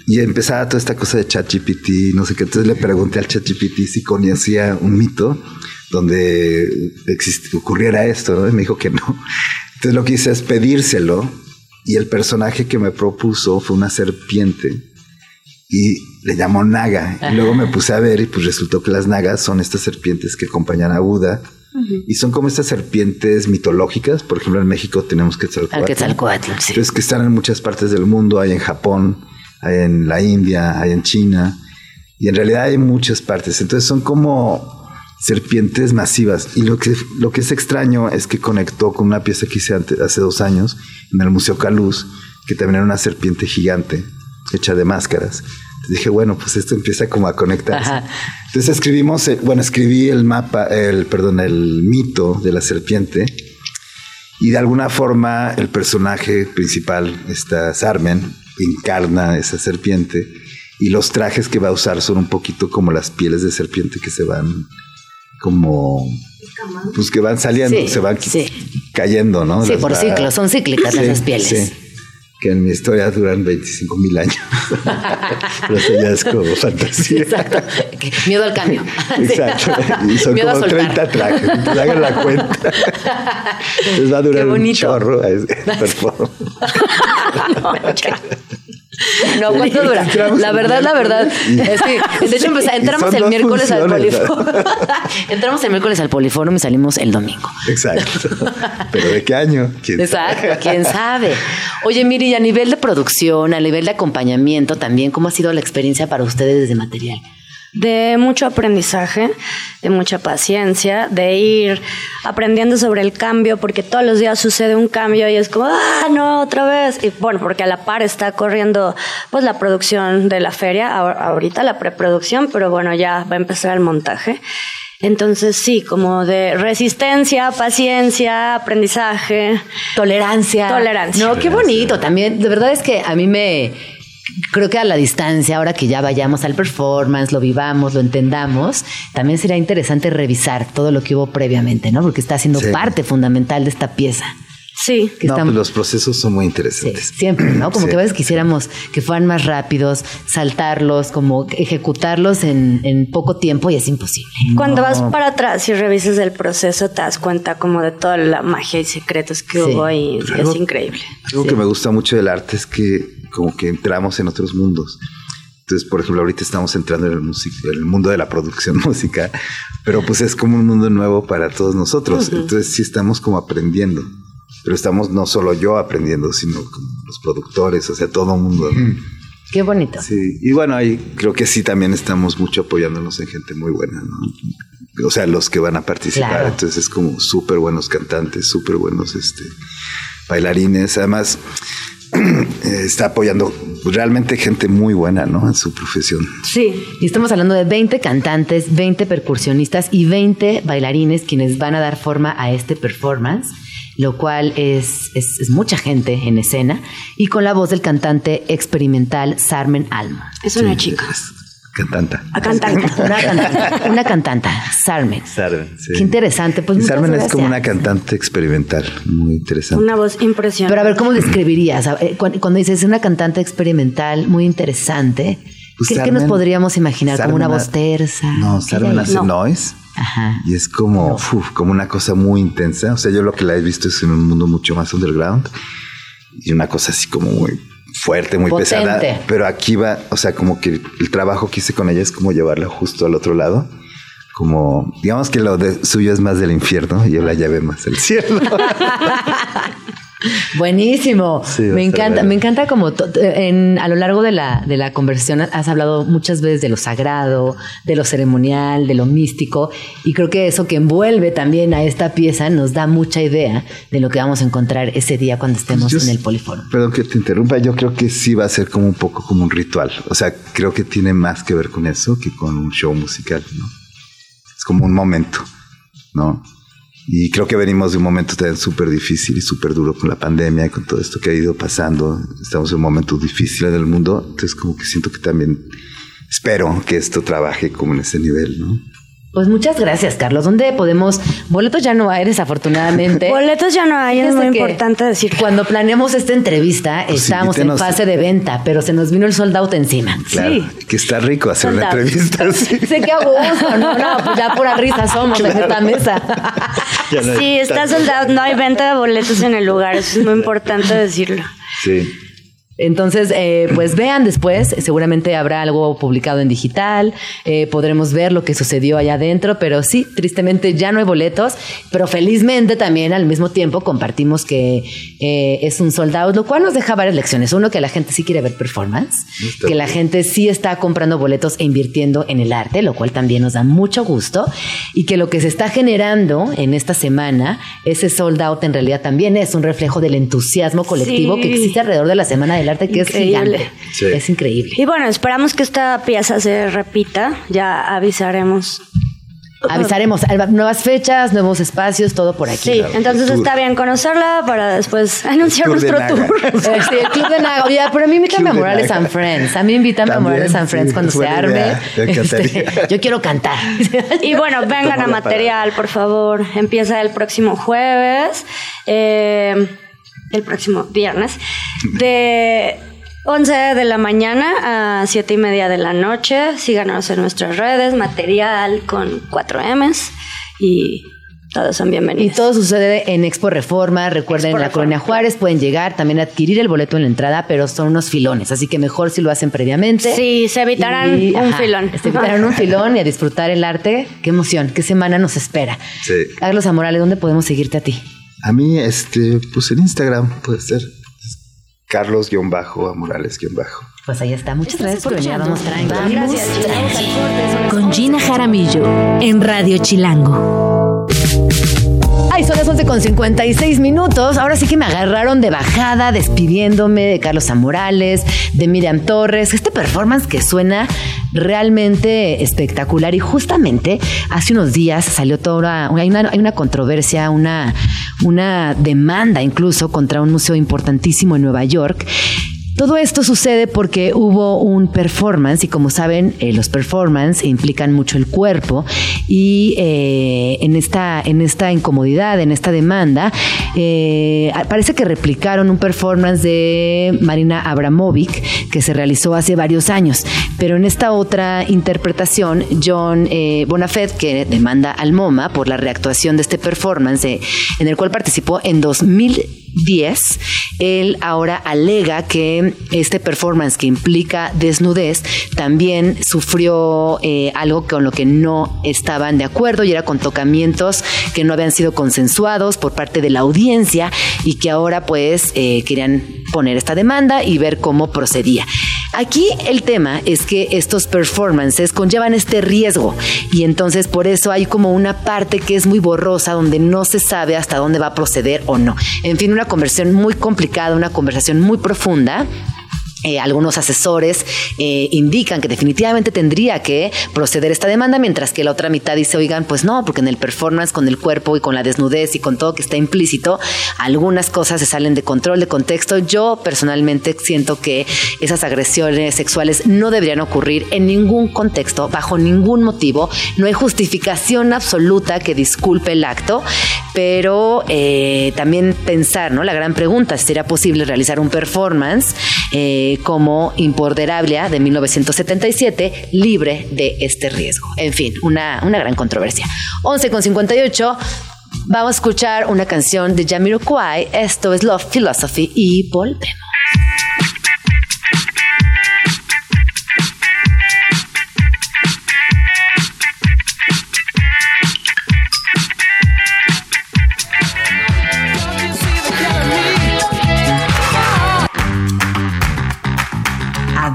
Y empezaba toda esta cosa de ChatGPT, no sé qué. Entonces le pregunté al ChatGPT si conocía un mito donde ocurriera esto, ¿no? Y me dijo que no. Entonces lo que hice es pedírselo y el personaje que me propuso fue una serpiente y le llamó Naga. Y luego me puse a ver y pues resultó que las Nagas son estas serpientes que acompañan a Buda. Y son como estas serpientes mitológicas. Por ejemplo, en México tenemos Quetzalcóatl. Al Quetzalcóatl, sí. Entonces, que están en muchas partes del mundo. Hay en Japón, hay en la India, hay en China. Y en realidad hay muchas partes. Entonces, son como serpientes masivas. Y lo que, lo que es extraño es que conectó con una pieza que hice hace dos años en el Museo Caluz, que también era una serpiente gigante hecha de máscaras. Entonces dije, bueno, pues esto empieza como a conectarse. Ajá. Entonces escribimos, eh, bueno, escribí el mapa, el, perdón, el mito de la serpiente. Y de alguna forma el personaje principal, esta Sarmen, encarna esa serpiente. Y los trajes que va a usar son un poquito como las pieles de serpiente que se van como... Pues que van saliendo, Sí, se van sí. cayendo, ¿no? Sí, Las por va- ciclos, son cíclicas Sí, esas pieles. sí. Que en mi historia duran 25 mil años. Pero eso ya es como fantasía. Exacto. Que- miedo al cambio. Exacto. Y son Miedo a como soltar. 30 trajes. Entonces hagan la cuenta. Les va a durar un chorro a ese. No, ¿cuánto dura? La verdad, la verdad. Es que, de hecho, Y entramos el miércoles al poliforum. entramos el miércoles al poliforum y salimos el domingo. Exacto. Pero ¿de qué año? ¿Quién Exacto, sabe? quién sabe. Oye, Miri, y a nivel de producción, a nivel de acompañamiento también, ¿cómo ha sido la experiencia para ustedes desde material? De mucho aprendizaje, de mucha paciencia, de ir aprendiendo sobre el cambio, porque todos los días sucede un cambio y es como, ah, no, otra vez. Y bueno, porque a la par está corriendo pues la producción de la feria, ahor- ahorita la preproducción, pero bueno, ya va a empezar el montaje. Entonces sí, como de resistencia, paciencia, aprendizaje. Tolerancia. Tolerancia. No, qué bonito. También, de verdad es que a mí me. Creo que a la distancia, ahora que ya vayamos al performance, lo vivamos, lo entendamos, también sería interesante revisar todo lo que hubo previamente, ¿no? Porque está siendo Sí. parte fundamental de esta pieza. Sí. Que No, pues los procesos son muy Sí, interesantes. siempre, ¿no? Como Sí. que a veces quisiéramos que fueran más rápidos, saltarlos, como ejecutarlos en, en poco tiempo y es imposible. Cuando vas para atrás y revisas el proceso, te das cuenta como de toda la magia y secretos que Sí. hubo ahí. Algo- Es increíble. Algo que me gusta mucho del arte es que como que entramos en otros mundos. Entonces, por ejemplo, ahorita estamos entrando en el, en el mundo de la producción musical, pero pues es como un mundo nuevo para todos nosotros. Entonces sí estamos como aprendiendo, pero estamos no solo yo aprendiendo, sino como los productores, o sea, todo el mundo. ¿no? Qué bonito. Sí, y bueno, ahí creo que sí también estamos mucho apoyándonos en gente muy buena, ¿no? O sea, los que van a participar. Claro. Entonces es como súper buenos cantantes, súper buenos este, bailarines. Además, está apoyando realmente gente muy buena, ¿no? En su profesión. Sí. Y estamos hablando de 20 cantantes, 20 percusionistas y 20 bailarines quienes van a dar forma a este performance, lo cual es, es, es mucha gente en escena y con la voz del cantante experimental Sarmen Almo. Es una Sí, chica. es Cantanta. A cantante. Una cantante, una cantanta, Sarmen. Sarmen, sí. Qué interesante. Pues Sarmen es como una cantante experimental, muy interesante. Una voz impresionante. Pero a ver, ¿cómo describirías? Eh, Cuando, cuando dices una cantante experimental muy interesante, Pues ¿qué, qué nos podríamos imaginar? ¿Como una voz tersa? No, ¿Qué Sarmen hace No. noise. Ajá. Y es como, uf, como una cosa muy intensa. O sea, yo lo que la he visto es en un mundo mucho más underground. Y una cosa así como muy fuerte, muy Potente. pesada. Pero aquí va, o sea, como que el trabajo que hice con ella es como llevarla justo al otro lado. Como, digamos que lo de suyo es más del infierno y yo la llevé más al cielo. Buenísimo. Sí, me encanta, me encanta como to- en, a lo largo de la, de la conversación has hablado muchas veces de lo sagrado, de lo ceremonial, de lo místico, y creo que eso que envuelve también a esta pieza nos da mucha idea de lo que vamos a encontrar ese día cuando estemos Yo en el Poliforum. Perdón que te interrumpa, yo creo que sí va a ser como un poco como un ritual. O sea, creo que tiene más que ver con eso que con un show musical, ¿no? Es como un momento, ¿no? Y creo que venimos de un momento también súper difícil y súper duro con la pandemia con todo esto que ha ido pasando. Estamos en un momento difícil en el mundo, entonces como que siento que también espero que esto trabaje como en ese nivel, ¿no? Pues muchas gracias, Carlos. ¿Dónde podemos? Boletos ya no hay, desafortunadamente. Boletos ya no hay, es muy importante decir. Cuando planeamos esta entrevista, Pues estábamos en fase de venta, pero se nos vino el sold out encima. Claro, que está rico hacer una entrevista así. Sé que a gusto, no, no, pues ya pura risa somos en esta mesa. Ya no Sí, está tanto- soldado, no hay venta de boletos en el lugar, eso es muy importante decirlo. Sí. Entonces, eh, pues vean después, seguramente habrá algo publicado en digital, eh, podremos ver lo que sucedió allá adentro, pero sí, tristemente ya no hay boletos, pero felizmente también al mismo tiempo compartimos que eh, es un sold out, lo cual nos deja varias lecciones. Uno, que la gente sí quiere ver performance, que la gente sí está comprando boletos e invirtiendo en el arte, lo cual también nos da mucho gusto, y que lo que se está generando en esta semana, ese sold out en realidad también es un reflejo del entusiasmo colectivo Sí. que existe alrededor de la Semana del Arte, que Increíble. es gigante. Sí. Es increíble. Y bueno, esperamos que esta pieza se repita, ya avisaremos. Avisaremos nuevas fechas, nuevos espacios, todo por aquí. Sí, entonces está bien conocerla para después anunciar de nuestro tour. Eh, sí, el Club de Naga. Oye, pero a mí invítame a Morales and Friends. A mí invítame a Morales and Friends sí, cuando se arme. Este, yo quiero cantar. Y bueno, vengan a material, por favor. Empieza el próximo jueves, eh, el próximo viernes, de 11 de la mañana a 7 y media de la noche. Síganos en nuestras redes, material con 4 M's y todos son Y bienvenidos. todo sucede en Expo Reforma. Recuerden, Expo en la Reforma, Colonia Juárez pueden llegar, también adquirir el boleto en la entrada, pero son unos filones, así que mejor si lo hacen previamente. Sí, se evitarán Y, un ajá, filón. Se evitarán un filón y a disfrutar el arte. Qué emoción, qué semana nos espera. Sí. Carlos Amorales, ¿dónde podemos seguirte a ti? A mí, este, pues en Instagram puede ser Carlos-Amorales-Bajo. Pues ahí está. Muchas gracias por venir. Vamos tranqui. Gracias. Con Gina Jaramillo en Radio Chilango. Ay, son las 11 con 56 minutos. Ahora sí que me agarraron de bajada despidiéndome de Carlos Amorales, de Miriam Torres. Este performance que suena realmente espectacular. Y justamente hace unos días salió toda una, hay una, hay una controversia, una, una demanda incluso contra un museo importantísimo en Nueva York. Todo esto sucede porque hubo un performance y como saben, eh, los performance implican mucho el cuerpo y eh, en, esta, en esta incomodidad, en esta demanda, eh, parece que replicaron un performance de Marina Abramovic que se realizó hace varios años, pero en esta otra interpretación, John eh, Bonafed, que demanda al MoMA por la reactuación de este performance, eh, en el cual participó en 2000 10, él ahora alega que este performance que implica desnudez también sufrió eh, algo con lo que no estaban de acuerdo y era con tocamientos que no habían sido consensuados por parte de la audiencia y que ahora pues eh, querían poner esta demanda y ver cómo procedía. Aquí el tema es que estos performances conllevan este riesgo y entonces por eso hay como una parte que es muy borrosa donde no se sabe hasta dónde va a proceder o no. En fin, una conversación muy complicada, una conversación muy profunda. Eh, algunos asesores eh, indican que definitivamente tendría que proceder esta demanda, mientras que la otra mitad dice, oigan, pues no, porque en el performance con el cuerpo y con la desnudez y con todo que está implícito, algunas cosas se salen de control, de contexto. Yo personalmente siento que esas agresiones sexuales no deberían ocurrir en ningún contexto, bajo ningún motivo. No hay justificación absoluta que disculpe el acto, pero eh, también pensar, ¿no? La gran pregunta, sería posible realizar un performance eh, como Imponderable de 1977, libre de este riesgo. En fin, una, una gran controversia. 11 con 58. Vamos a escuchar una canción de Jamiroquai. Esto es Love Philosophy y volvemos.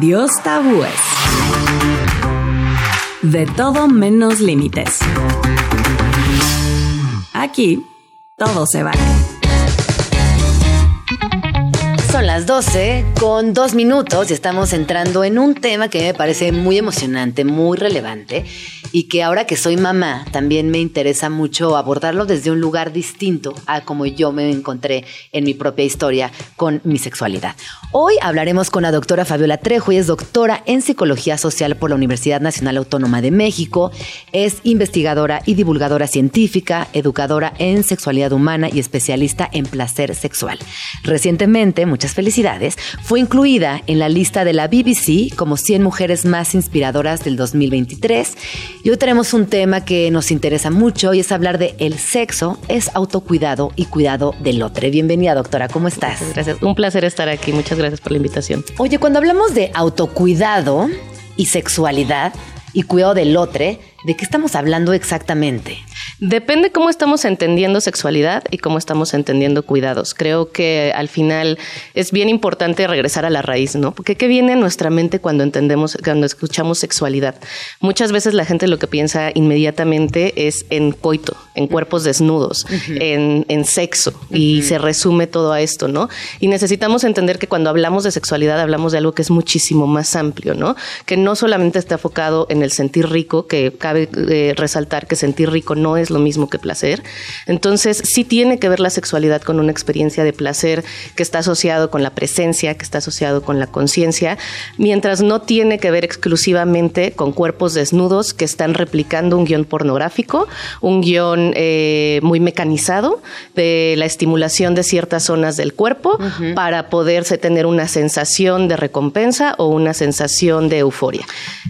Adiós tabúes. De todo menos límites. Aquí todo se vale. Son las 12 con dos minutos y estamos entrando en un tema que me parece muy emocionante, muy relevante y que ahora que soy mamá también me interesa mucho abordarlo desde un lugar distinto a como yo me encontré en mi propia historia con mi sexualidad. Hoy hablaremos con la doctora Fabiola Trejo y es doctora en psicología social por la Universidad Nacional Autónoma de México, es investigadora y divulgadora científica, educadora en sexualidad humana y especialista en placer sexual. Recientemente, muchas felicidades, fue incluida en la lista de la BBC como 100 mujeres más inspiradoras del 2023 y hoy tenemos un tema que nos interesa mucho y es hablar de el sexo es autocuidado y cuidado del otro. Bienvenida, doctora, ¿cómo estás? Gracias, un placer estar aquí. Muchas gracias por la invitación. Oye, cuando hablamos de autocuidado y sexualidad y cuidado del otro, ¿de qué estamos hablando exactamente? Depende cómo estamos entendiendo sexualidad y cómo estamos entendiendo cuidados. Creo que al final es bien importante regresar a la raíz, ¿no? Porque ¿qué viene a nuestra mente cuando entendemos, cuando escuchamos sexualidad? Muchas veces la gente lo que piensa inmediatamente es en coito, en cuerpos desnudos, en, en, sexo, y se resume todo a esto, ¿no? Y necesitamos entender que cuando hablamos de sexualidad hablamos de algo que es muchísimo más amplio, ¿no? Que no solamente está enfocado en el sentir rico, que cabe eh, resaltar que sentir rico no es es lo mismo que placer. Entonces, sí tiene que ver la sexualidad con una experiencia de placer que está asociado con la presencia, que está asociado con la conciencia, mientras no tiene que ver exclusivamente con cuerpos desnudos que están replicando un guion pornográfico, un guion eh, muy mecanizado de la estimulación de ciertas zonas del cuerpo para poderse tener una sensación de recompensa o una sensación de euforia.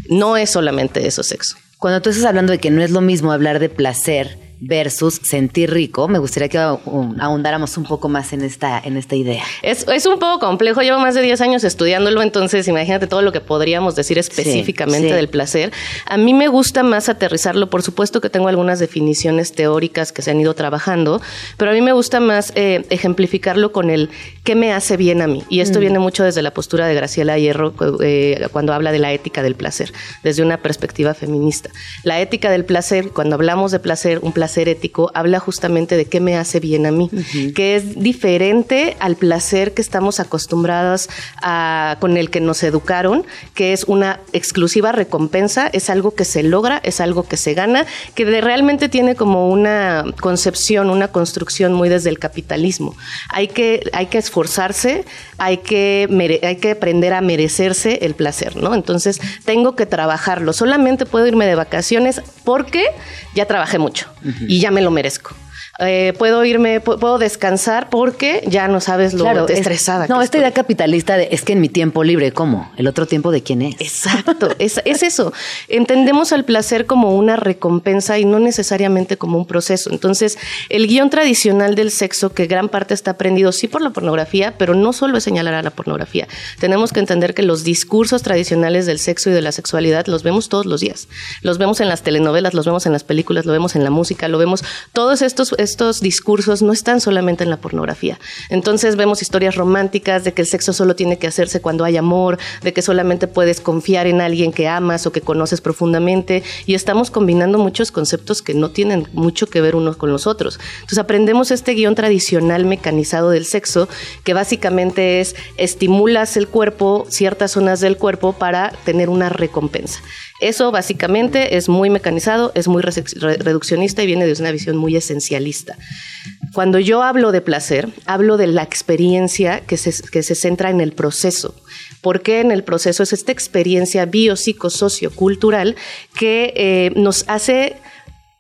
No es solamente eso sexo. Cuando tú estás hablando de que no es lo mismo hablar de placer versus sentir rico, me gustaría que ahondáramos un poco más en esta, en esta idea. Es, es un poco complejo, llevo más de 10 años estudiándolo, entonces imagínate todo lo que podríamos decir específicamente Sí, sí. del placer. A mí me gusta más aterrizarlo, por supuesto que tengo algunas definiciones teóricas que se han ido trabajando, pero a mí me gusta más eh, ejemplificarlo con el qué me hace bien a mí. Y esto Mm. viene mucho desde la postura de Graciela Hierro eh, cuando habla de la ética del placer, desde una perspectiva feminista. La ética del placer, cuando hablamos de placer, un placer ético, habla justamente de qué me hace bien a mí, que es diferente al placer que estamos acostumbrados a, con el que nos educaron, que es una exclusiva recompensa, es algo que se logra, es algo que se gana, que de- realmente tiene como una concepción, una construcción muy desde el capitalismo. Hay que, hay que esforzarse, hay que, mere- hay que aprender a merecerse el placer, ¿no? Entonces, tengo que trabajarlo. Solamente puedo irme de vacaciones porque ya trabajé mucho y ya me lo merezco. Eh, puedo irme, pu- puedo descansar porque ya no sabes lo Claro, es- estresada. no, que esta idea capitalista de es que en mi tiempo libre, ¿cómo? ¿El otro tiempo de quién es? Exacto, es, es eso. Entendemos al placer como una recompensa y no necesariamente como un proceso. Entonces, el guion tradicional del sexo, que gran parte está aprendido sí por la pornografía, pero no solo es señalar a la pornografía. Tenemos que entender que los discursos tradicionales del sexo y de la sexualidad los vemos todos los días. Los vemos en las telenovelas, los vemos en las películas, lo vemos en la música, lo vemos. Todos estos, estos discursos no están solamente en la pornografía. Entonces vemos historias románticas de que el sexo solo tiene que hacerse cuando hay amor, de que solamente puedes confiar en alguien que amas o que conoces profundamente y estamos combinando muchos conceptos que no tienen mucho que ver unos con los otros. Entonces aprendemos este guion tradicional mecanizado del sexo que básicamente es estimulas el cuerpo, ciertas zonas del cuerpo para tener una recompensa. Eso básicamente es muy mecanizado, es muy reduccionista y viene de una visión muy esencialista. Cuando yo hablo de placer, hablo de la experiencia que se, que se centra en el proceso. ¿Por qué en el proceso? Es esta experiencia biopsicosociocultural que eh, nos hace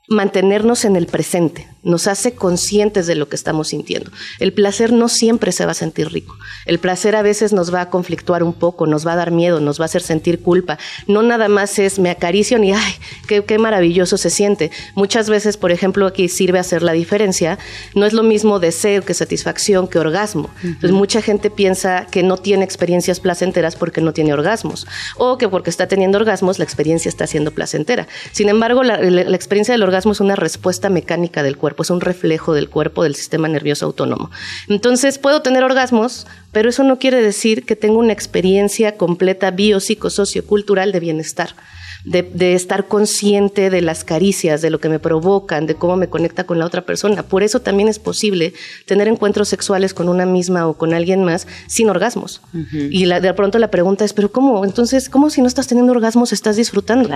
mantenernos en el presente, nos hace conscientes de lo que estamos sintiendo. El placer no siempre se va a sentir rico. El placer a veces nos va a conflictuar un poco, nos va a dar miedo, nos va a hacer sentir culpa. No nada más es me acaricio ni ay, qué, qué maravilloso se siente. Muchas veces, por ejemplo, aquí sirve hacer la diferencia. No es lo mismo deseo que satisfacción que orgasmo. Entonces, mucha gente piensa que no tiene experiencias placenteras porque no tiene orgasmos o que porque está teniendo orgasmos la experiencia está siendo placentera. Sin embargo, la, la- la experiencia del orgasmo es una respuesta mecánica del cuerpo, es un reflejo del cuerpo del sistema nervioso autónomo. Entonces, puedo tener orgasmos, pero eso no quiere decir que tenga una experiencia completa biopsicosociocultural de bienestar. De, de estar consciente de las caricias, de lo que me provocan, de cómo me conecta con la otra persona. Por eso también es posible tener encuentros sexuales con una misma o con alguien más sin orgasmos. Y la- de pronto la pregunta es, ¿pero cómo? Entonces, ¿cómo si no estás teniendo orgasmos estás disfrutando?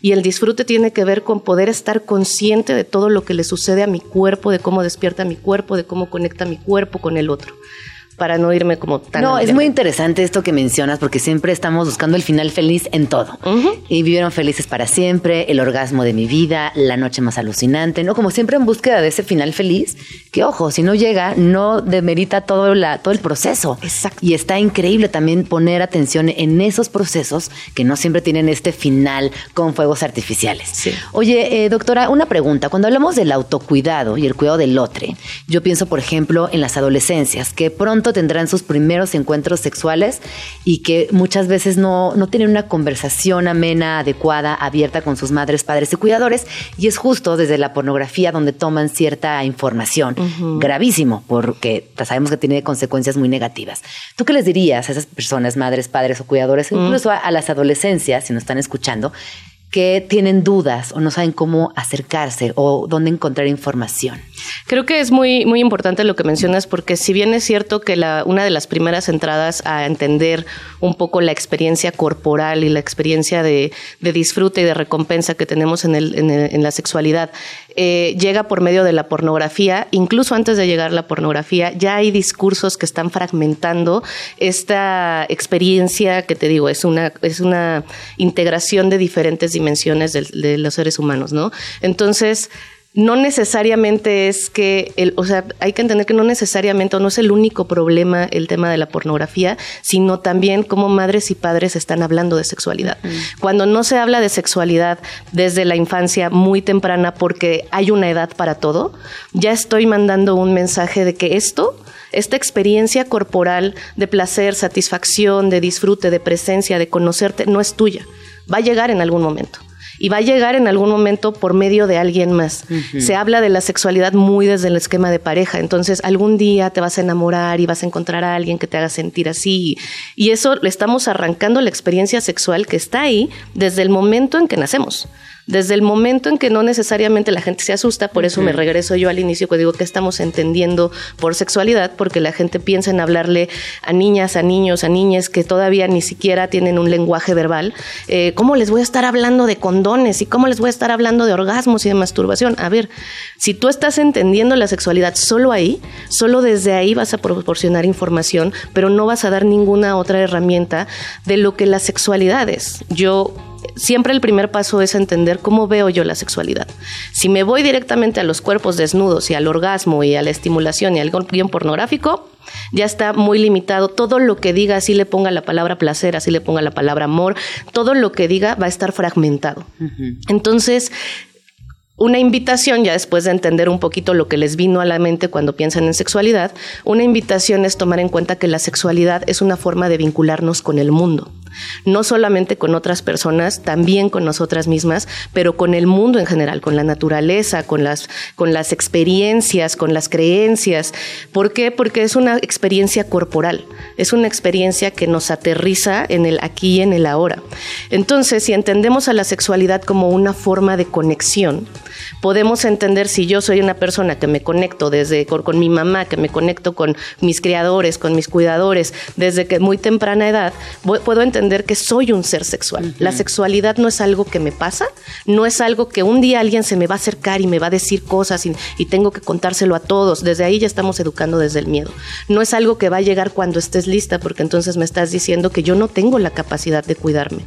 Y el disfrute tiene que ver con poder estar consciente de todo lo que le sucede a mi cuerpo, de cómo despierta mi cuerpo, de cómo conecta mi cuerpo con el otro. Para no irme como tan... No, es muy interesante esto que mencionas porque siempre estamos buscando el final feliz en todo. Y vivieron felices para siempre, el orgasmo de mi vida, la noche más alucinante, ¿no? Como siempre en búsqueda de ese final feliz, que ojo, si no llega, no demerita todo, la, todo el proceso. Exacto. Y está increíble también poner atención en esos procesos que no siempre tienen este final con fuegos artificiales. Sí. Oye, eh, doctora, una pregunta. Cuando hablamos del autocuidado y el cuidado del otro, yo pienso, por ejemplo, en las adolescencias, que pronto tendrán sus primeros encuentros sexuales y que muchas veces no, no tienen una conversación amena, adecuada, abierta con sus madres, padres y cuidadores. Y es justo desde la pornografía donde toman cierta información. Gravísimo, porque sabemos que tiene consecuencias muy negativas. ¿Tú qué les dirías a esas personas, madres, padres o cuidadores, incluso a, a las adolescencias, si nos están escuchando? Que tienen dudas o no saben cómo acercarse o dónde encontrar información. Creo que es muy, muy importante lo que mencionas porque si bien es cierto que la, una de las primeras entradas a entender un poco la experiencia corporal y la experiencia de, de disfrute y de recompensa que tenemos en, el, en, el, en la sexualidad eh, llega por medio de la pornografía, incluso antes de llegar la pornografía, ya hay discursos que están fragmentando esta experiencia que te digo, es una, es una integración de diferentes dimensiones de, de los seres humanos, ¿no? Entonces, no necesariamente es que, el, o sea, hay que entender que no necesariamente o no es el único problema el tema de la pornografía, sino también cómo madres y padres están hablando de sexualidad. Cuando no se habla de sexualidad desde la infancia muy temprana porque hay una edad para todo, ya estoy mandando un mensaje de que esto esta experiencia corporal de placer, satisfacción, de disfrute, de presencia, de conocerte, no es tuya. Va a llegar en algún momento y va a llegar en algún momento por medio de alguien más. Uh -huh. Se habla de la sexualidad muy desde el esquema de pareja, entonces algún día te vas a enamorar y vas a encontrar a alguien que te haga sentir así y eso le estamos arrancando la experiencia sexual que está ahí desde el momento en que nacemos desde el momento en que no necesariamente la gente se asusta, por eso me regreso yo al inicio que digo que estamos entendiendo por sexualidad, porque la gente piensa en hablarle a niñas, a niños, a niñas que todavía ni siquiera tienen un lenguaje verbal. Eh, ¿Cómo les voy a estar hablando de condones y cómo les voy a estar hablando de orgasmos y de masturbación? A ver, si tú estás entendiendo la sexualidad solo ahí, solo desde ahí vas a proporcionar información, pero no vas a dar ninguna otra herramienta de lo que la sexualidad es. Yo siempre el primer paso es entender cómo veo yo la sexualidad. Si me voy directamente a los cuerpos desnudos y al orgasmo y a la estimulación y al guion pornográfico, ya está muy limitado. Todo lo que diga, así le ponga la palabra placer, así le ponga la palabra amor, todo lo que diga va a estar fragmentado. Uh -huh. Entonces, una invitación, ya después de entender un poquito lo que les vino a la mente cuando piensan en sexualidad, una invitación es tomar en cuenta que la sexualidad es una forma de vincularnos con el mundo. No solamente con otras personas, también con nosotras mismas, pero con el mundo en general, con la naturaleza, con las, con las experiencias, con las creencias. ¿Por qué? Porque es una experiencia corporal, es una experiencia que nos aterriza en el aquí y en el ahora. Entonces, si entendemos a la sexualidad como una forma de conexión, podemos entender si yo soy una persona que me conecto desde con, con, mi mamá, que me conecto con mis criadores, con mis cuidadores, desde que muy temprana edad, puedo entender que soy un ser sexual. Uh -huh. La sexualidad no es algo que me pasa, no es algo que un día alguien se me va a acercar y me va a decir cosas y, y tengo que contárselo a todos. Desde ahí ya estamos educando desde el miedo. No es algo que va a llegar cuando estés lista, porque entonces me estás diciendo que yo no tengo la capacidad de cuidarme,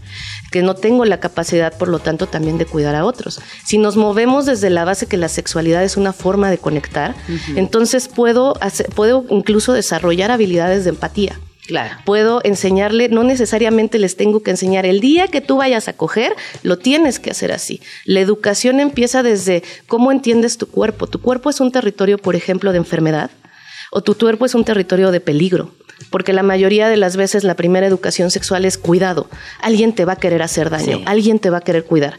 que no tengo la capacidad, por lo tanto, también de cuidar a otros. Si nos movemos desde la base que la sexualidad es una forma de conectar, uh -huh. entonces puedo, hacer, puedo incluso desarrollar habilidades de empatía. Claro. Puedo enseñarle, no necesariamente les tengo que enseñar el día que tú vayas a coger, lo tienes que hacer así. La educación empieza desde cómo entiendes tu cuerpo. Tu cuerpo es un territorio, por ejemplo, de enfermedad o tu cuerpo es un territorio de peligro porque la mayoría de las veces la primera educación sexual es cuidado. Alguien te va a querer hacer daño, sí. alguien te va a querer cuidar.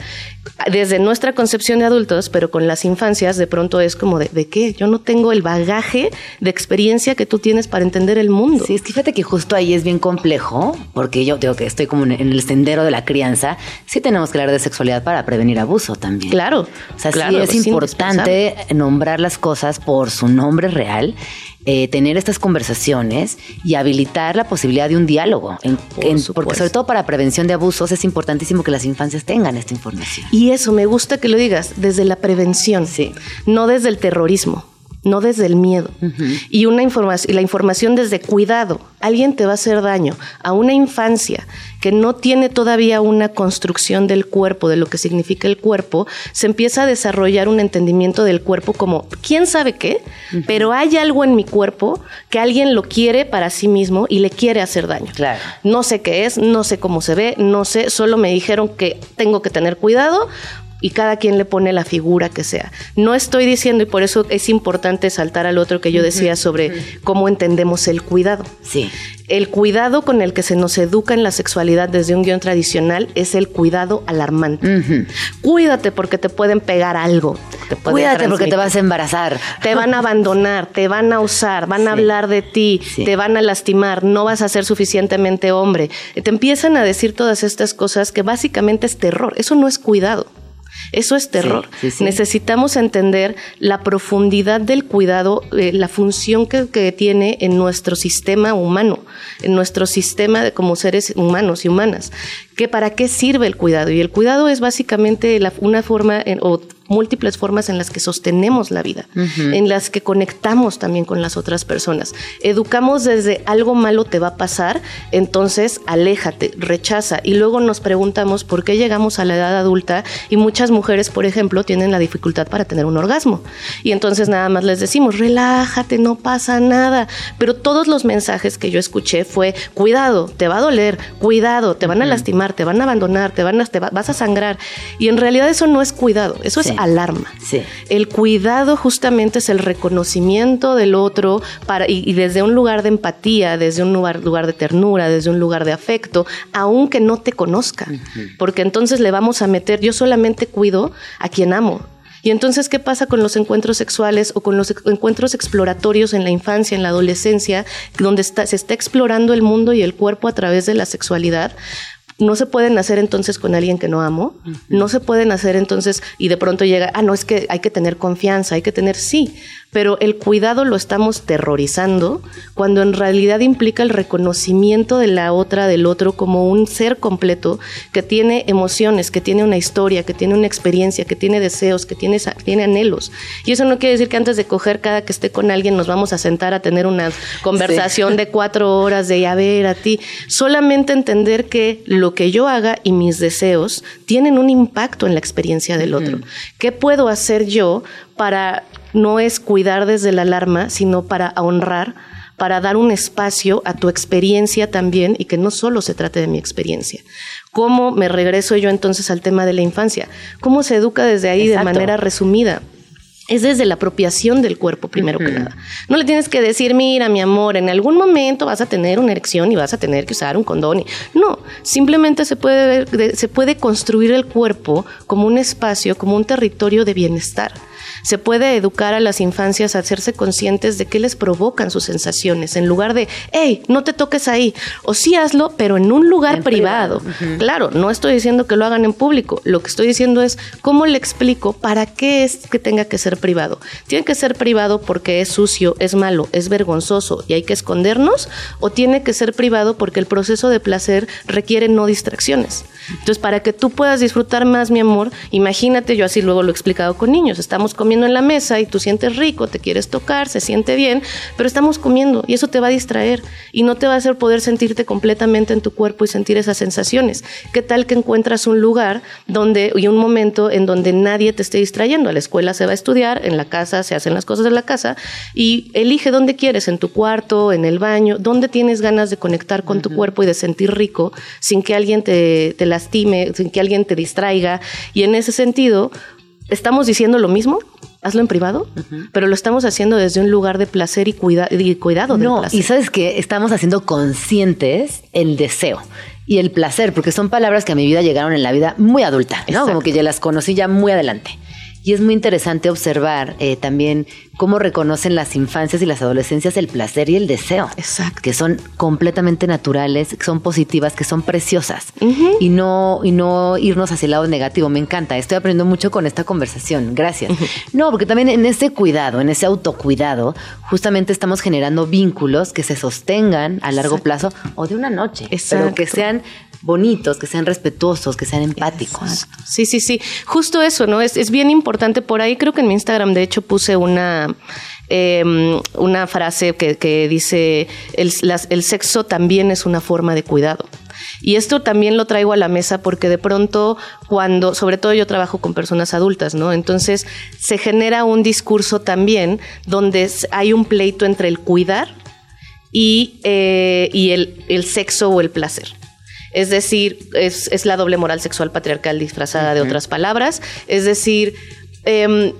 Desde nuestra concepción de adultos, pero con las infancias, de pronto es como de, ¿de qué? Yo no tengo el bagaje de experiencia que tú tienes para entender el mundo. Sí, es que fíjate que justo ahí es bien complejo, porque yo digo que estoy como en el sendero de la crianza, sí tenemos que hablar de sexualidad para prevenir abuso también. Claro. O sea, claro, sí es, es importante nombrar las cosas por su nombre real eh, tener estas conversaciones y habilitar la posibilidad de un diálogo. En, en, porque sobre todo para prevención de abusos es importantísimo que las infancias tengan esta información. Y eso me gusta que lo digas desde la prevención, sí. no desde el terrorismo no desde el miedo. Uh -huh. Y una información, la información desde cuidado. Alguien te va a hacer daño a una infancia que no tiene todavía una construcción del cuerpo, de lo que significa el cuerpo, se empieza a desarrollar un entendimiento del cuerpo como, ¿quién sabe qué? Uh -huh. Pero hay algo en mi cuerpo que alguien lo quiere para sí mismo y le quiere hacer daño. Claro. No sé qué es, no sé cómo se ve, no sé, solo me dijeron que tengo que tener cuidado y cada quien le pone la figura que sea. No estoy diciendo, y por eso es importante saltar al otro que yo decía sobre cómo entendemos el cuidado. Sí. El cuidado con el que se nos educa en la sexualidad desde un guion tradicional es el cuidado alarmante. Uh -huh. Cuídate porque te pueden pegar algo. te pueden Cuídate porque te vas a embarazar. Te van a abandonar, te van a usar, van a hablar de ti, te van a lastimar, no vas a ser suficientemente hombre. Te empiezan a decir todas estas cosas que básicamente es terror. Eso no es cuidado. Eso es terror. sí, sí. Necesitamos entender la profundidad del cuidado, eh, la función que, que tiene en nuestro sistema humano, en nuestro sistema de, como seres humanos y humanas. Que para qué sirve el cuidado? Y el cuidado es básicamente la- una forma en- o múltiples formas en las que sostenemos la vida, en las que conectamos también con las otras personas. Educamos desde algo malo te va a pasar, entonces aléjate, rechaza y luego nos preguntamos por qué llegamos a la edad adulta y muchas mujeres, por ejemplo, tienen la dificultad para tener un orgasmo. Y entonces nada más les decimos, relájate, no pasa nada. Pero todos los mensajes que yo escuché fue, cuidado, te va a doler, cuidado, te van a lastimar, te van a abandonar, te, van a, te va- vas a sangrar. Y en realidad eso no es cuidado, eso Sí. es alarma. Sí. El cuidado justamente es el reconocimiento del otro para, y, y desde un lugar de empatía, desde un lugar, lugar de ternura, desde un lugar de afecto, aunque no te conozca. Porque entonces le vamos a meter, yo solamente cuido a quien amo. Y entonces, ¿qué pasa con los encuentros sexuales o con los encuentros exploratorios en la infancia, en la adolescencia, donde está- se está explorando el mundo y el cuerpo a través de la sexualidad? No se pueden hacer entonces con alguien que no amo, no se pueden hacer entonces y de pronto llega, ah, no, es que hay que tener confianza, hay que tener, sí, pero el cuidado lo estamos terrorizando cuando en realidad implica el reconocimiento de la otra, del otro, como un ser completo que tiene emociones, que tiene una historia, que tiene una experiencia, que tiene deseos, que tiene, tiene anhelos. Y eso no quiere decir que antes de coger cada que esté con alguien nos vamos a sentar a tener una conversación de cuatro horas de, a ver, a ti. Solamente entender que lo que yo haga y mis deseos tienen un impacto en la experiencia del otro. ¿Qué puedo hacer yo para no es cuidar desde la alarma, sino para honrar, para dar un espacio a tu experiencia también y que no solo se trate de mi experiencia. ¿Cómo me regreso yo entonces al tema de la infancia? ¿Cómo se educa desde ahí Exacto. de manera resumida? Es desde la apropiación del cuerpo, primero que nada. No le tienes que decir, mira, mi amor, en algún momento vas a tener una erección y vas a tener que usar un condón. No, simplemente se puede, se puede construir el cuerpo como un espacio, como un territorio de bienestar. Se puede educar a las infancias a hacerse conscientes de qué les provocan sus sensaciones, en lugar de, hey, no te toques ahí, o sí hazlo, pero en un lugar En privado. privado. Claro, no estoy diciendo que lo hagan en público, lo que estoy diciendo es cómo le explico para qué es que tenga que ser privado. ¿Tiene que ser privado porque es sucio, es malo, es vergonzoso y hay que escondernos? ¿O tiene que ser privado porque el proceso de placer requiere no distracciones? Entonces, para que tú puedas disfrutar más, mi amor, imagínate, yo así luego lo he explicado con niños, estamos comiendo en la mesa y tú sientes rico, te quieres tocar, se siente bien, pero estamos comiendo y eso te va a distraer y no te va a hacer poder sentirte completamente en tu cuerpo y sentir esas sensaciones. ¿Qué tal que encuentras un lugar donde y un momento en donde nadie te esté distrayendo? A la escuela se va a estudiar, en la casa se hacen las cosas de la casa y elige dónde quieres, en tu cuarto, en el baño, dónde tienes ganas de conectar con tu cuerpo y de sentir rico sin que alguien te, te lastime, sin que alguien te distraiga. Y en ese sentido, ¿estamos diciendo lo mismo? Hazlo en privado, pero lo estamos haciendo desde un lugar de placer y, cuida- y cuidado del No, placer. y sabes que estamos haciendo conscientes el deseo y el placer, porque son palabras que a mi vida llegaron en la vida muy adulta, ¿no? Exacto. Como que ya las conocí ya muy adelante. Y es muy interesante observar eh, también cómo reconocen las infancias y las adolescencias el placer y el deseo. Exacto. Que son completamente naturales, que son positivas, que son preciosas. y, no, y no irnos hacia el lado negativo. Me encanta. Estoy aprendiendo mucho con esta conversación. Gracias. No, porque también en ese cuidado, en ese autocuidado, justamente estamos generando vínculos que se sostengan a largo plazo o de una noche. Pero que Exacto. sean bonitos, que sean respetuosos, que sean empáticos. Sí, sí, sí. Justo eso, ¿no? Es, es bien importante. Por ahí creo que en mi Instagram, de hecho, puse una, eh, una frase que, que dice, el, sexo también es una forma de cuidado. Y esto también lo traigo a la mesa porque de pronto cuando, sobre todo yo trabajo con personas adultas, ¿no? Entonces se genera un discurso también donde hay un pleito entre el cuidar y, eh, y el, el sexo o el placer. Es decir, es, es la doble moral sexual patriarcal disfrazada de otras palabras. Es decir, em,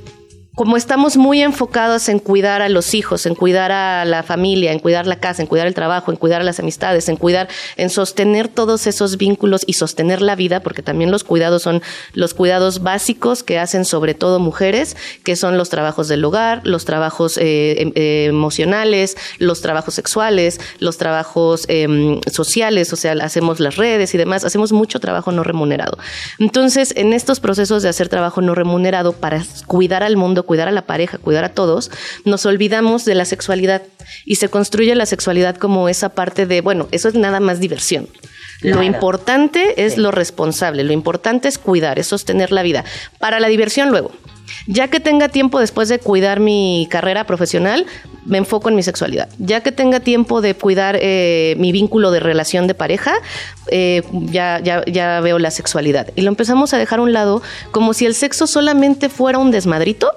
como estamos muy enfocados en cuidar a los hijos, en cuidar a la familia, en cuidar la casa, en cuidar el trabajo, en cuidar las amistades, en cuidar, en sostener todos esos vínculos y sostener la vida, porque también los cuidados son los cuidados básicos que hacen sobre todo mujeres, que son los trabajos del hogar, los trabajos eh, em- eh, emocionales, los trabajos sexuales, los trabajos em, sociales, o sea, hacemos las redes y demás, hacemos mucho trabajo no remunerado. Entonces, en estos procesos de hacer trabajo no remunerado para cuidar al mundo, cuidar a la pareja, cuidar a todos, nos olvidamos de la sexualidad y se construye la sexualidad como esa parte de, bueno, eso es nada más diversión. Lo importante es lo responsable, lo importante es cuidar, es sostener la vida. Para la diversión luego. Ya que tenga tiempo después de cuidar mi carrera profesional, me enfoco en mi sexualidad. Ya que tenga tiempo de cuidar eh, mi vínculo de relación de pareja, eh, ya, ya, ya veo la sexualidad. Y lo empezamos a dejar a un lado como si el sexo solamente fuera un desmadrito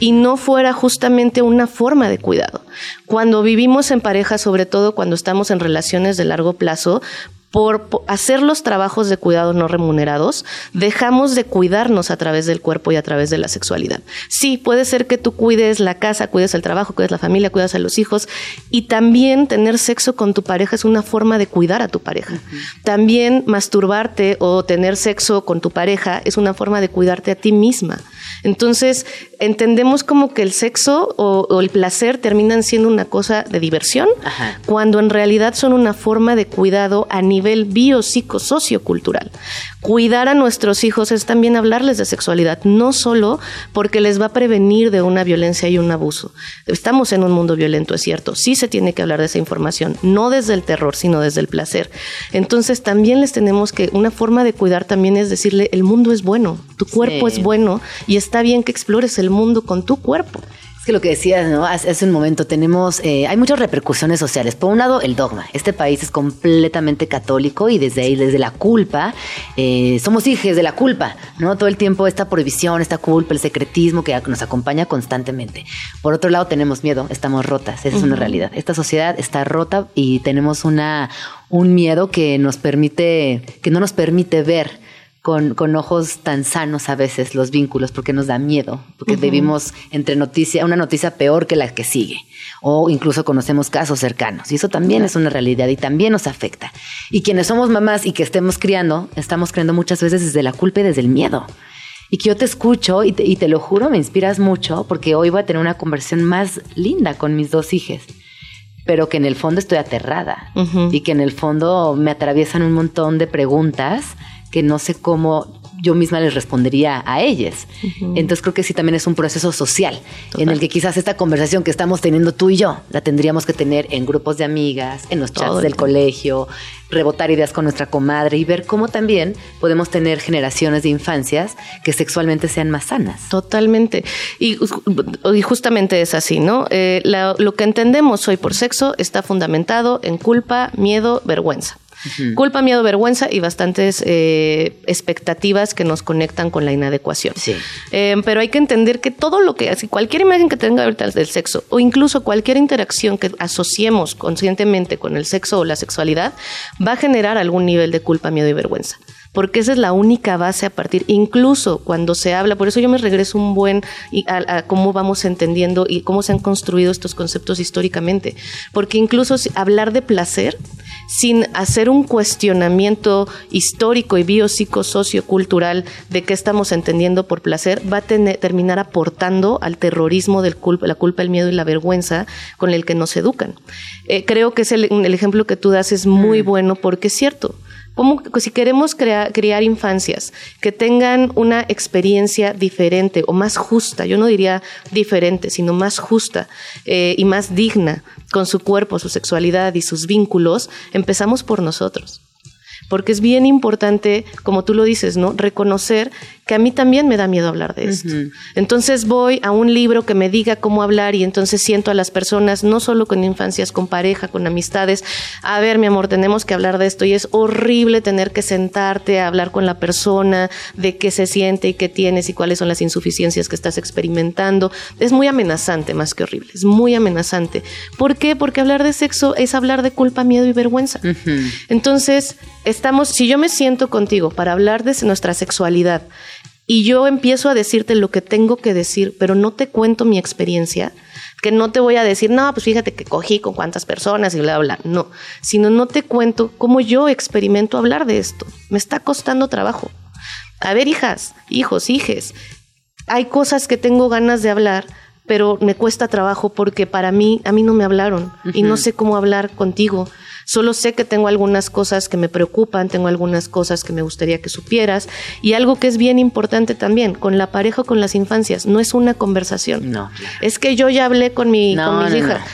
y no fuera justamente una forma de cuidado. Cuando vivimos en pareja, sobre todo cuando estamos en relaciones de largo plazo, por po- hacer los trabajos de cuidado no remunerados, dejamos de cuidarnos a través del cuerpo y a través de la sexualidad. Sí, puede ser que tú cuides la casa, cuides el trabajo, cuides la familia, cuides a los hijos y también tener sexo con tu pareja es una forma de cuidar a tu pareja. También masturbarte o tener sexo con tu pareja es una forma de cuidarte a ti misma. Entonces, entendemos como que el sexo o, o el placer terminan siendo una cosa de diversión, Ajá. cuando en realidad son una forma de cuidado a nivel biopsicosociocultural. Cuidar a nuestros hijos es también hablarles de sexualidad, no solo porque les va a prevenir de una violencia y un abuso. Estamos en un mundo violento, es cierto, sí se tiene que hablar de esa información, no desde el terror, sino desde el placer. Entonces también les tenemos que, una forma de cuidar también es decirle, el mundo es bueno, tu cuerpo Sí. es bueno y está bien que explores el mundo con tu cuerpo. Es que lo que decías, ¿no? Hace, hace un momento tenemos, eh, hay muchas repercusiones sociales. Por un lado, el dogma. Este país es completamente católico y desde ahí, desde la culpa, eh, somos hijos de la culpa, ¿no? Todo el tiempo esta prohibición, esta culpa, el secretismo que nos acompaña constantemente. Por otro lado, tenemos miedo, estamos rotas, esa es una realidad. Esta sociedad está rota y tenemos una, un miedo que nos permite, que no nos permite ver con, con ojos tan sanos a veces los vínculos porque nos da miedo, porque vivimos entre noticia, una noticia peor que la que sigue, o incluso conocemos casos cercanos, y eso también es una realidad y también nos afecta. Y quienes somos mamás y que estemos criando, estamos criando muchas veces desde la culpa y desde el miedo. Y que yo te escucho y te, y te lo juro, me inspiras mucho porque hoy voy a tener una conversación más linda con mis dos hijas pero que en el fondo estoy aterrada y que en el fondo me atraviesan un montón de preguntas que no sé cómo yo misma les respondería a ellas. Entonces creo que sí también es un proceso social en el que quizás esta conversación que estamos teniendo tú y yo la tendríamos que tener en grupos de amigas, en los chats Todo del colegio, rebotar ideas con nuestra comadre y ver cómo también podemos tener generaciones de infancias que sexualmente sean más sanas. Totalmente. Y, y justamente es así, ¿no? Eh, la- lo que entendemos hoy por sexo está fundamentado en culpa, miedo, vergüenza. Culpa, miedo, vergüenza y bastantes eh, expectativas que nos conectan con la inadecuación. Sí. Eh, pero hay que entender que todo lo que, así, cualquier imagen que tenga ahorita del sexo o incluso cualquier interacción que asociemos conscientemente con el sexo o la sexualidad va a generar algún nivel de culpa, miedo y vergüenza. Porque esa es la única base a partir, incluso cuando se habla, por eso yo me regreso un buen a, a cómo vamos entendiendo y cómo se han construido estos conceptos históricamente. Porque incluso si- hablar de placer sin hacer un cuestionamiento histórico y biopsicosociocultural de qué estamos entendiendo por placer, va a tener- terminar aportando al terrorismo culpa, la culpa, el miedo y la vergüenza con el que nos educan. Eh, creo que es el, el ejemplo que tú das es muy bueno porque es cierto. ¿Cómo, si queremos crea- criar infancias que tengan una experiencia diferente o más justa, yo no diría diferente, sino más justa eh, y más digna con su cuerpo, su sexualidad y sus vínculos, empezamos por nosotros. Porque es bien importante, como tú lo dices, ¿no? Reconocer que a mí también me da miedo hablar de esto. Entonces voy a un libro que me diga cómo hablar y entonces siento a las personas, no solo con infancias, con pareja, con amistades, a ver, mi amor, tenemos que hablar de esto y es horrible tener que sentarte a hablar con la persona de qué se siente y qué tienes y cuáles son las insuficiencias que estás experimentando. Es muy amenazante más que horrible, es muy amenazante. ¿Por qué? Porque hablar de sexo es hablar de culpa, miedo y vergüenza. Entonces, estamos, si yo me siento contigo para hablar de nuestra sexualidad y yo empiezo a decirte lo que tengo que decir, pero no te cuento mi experiencia, que no te voy a decir, no, pues fíjate que cogí con cuántas personas y bla, bla, bla. No, sino no te cuento cómo yo experimento hablar de esto. Me está costando trabajo. A ver, hijas, hijos, hijes, hay cosas que tengo ganas de hablar, pero me cuesta trabajo porque para mí, a mí no me hablaron y no sé cómo hablar contigo. Solo sé que tengo algunas cosas que me preocupan, tengo algunas cosas que me gustaría que supieras y algo que es bien importante también, con la pareja o con las infancias, no es una conversación. No. Es que yo ya hablé con, mi, No, con mis no, hijas. no.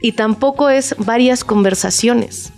Y tampoco es varias conversaciones.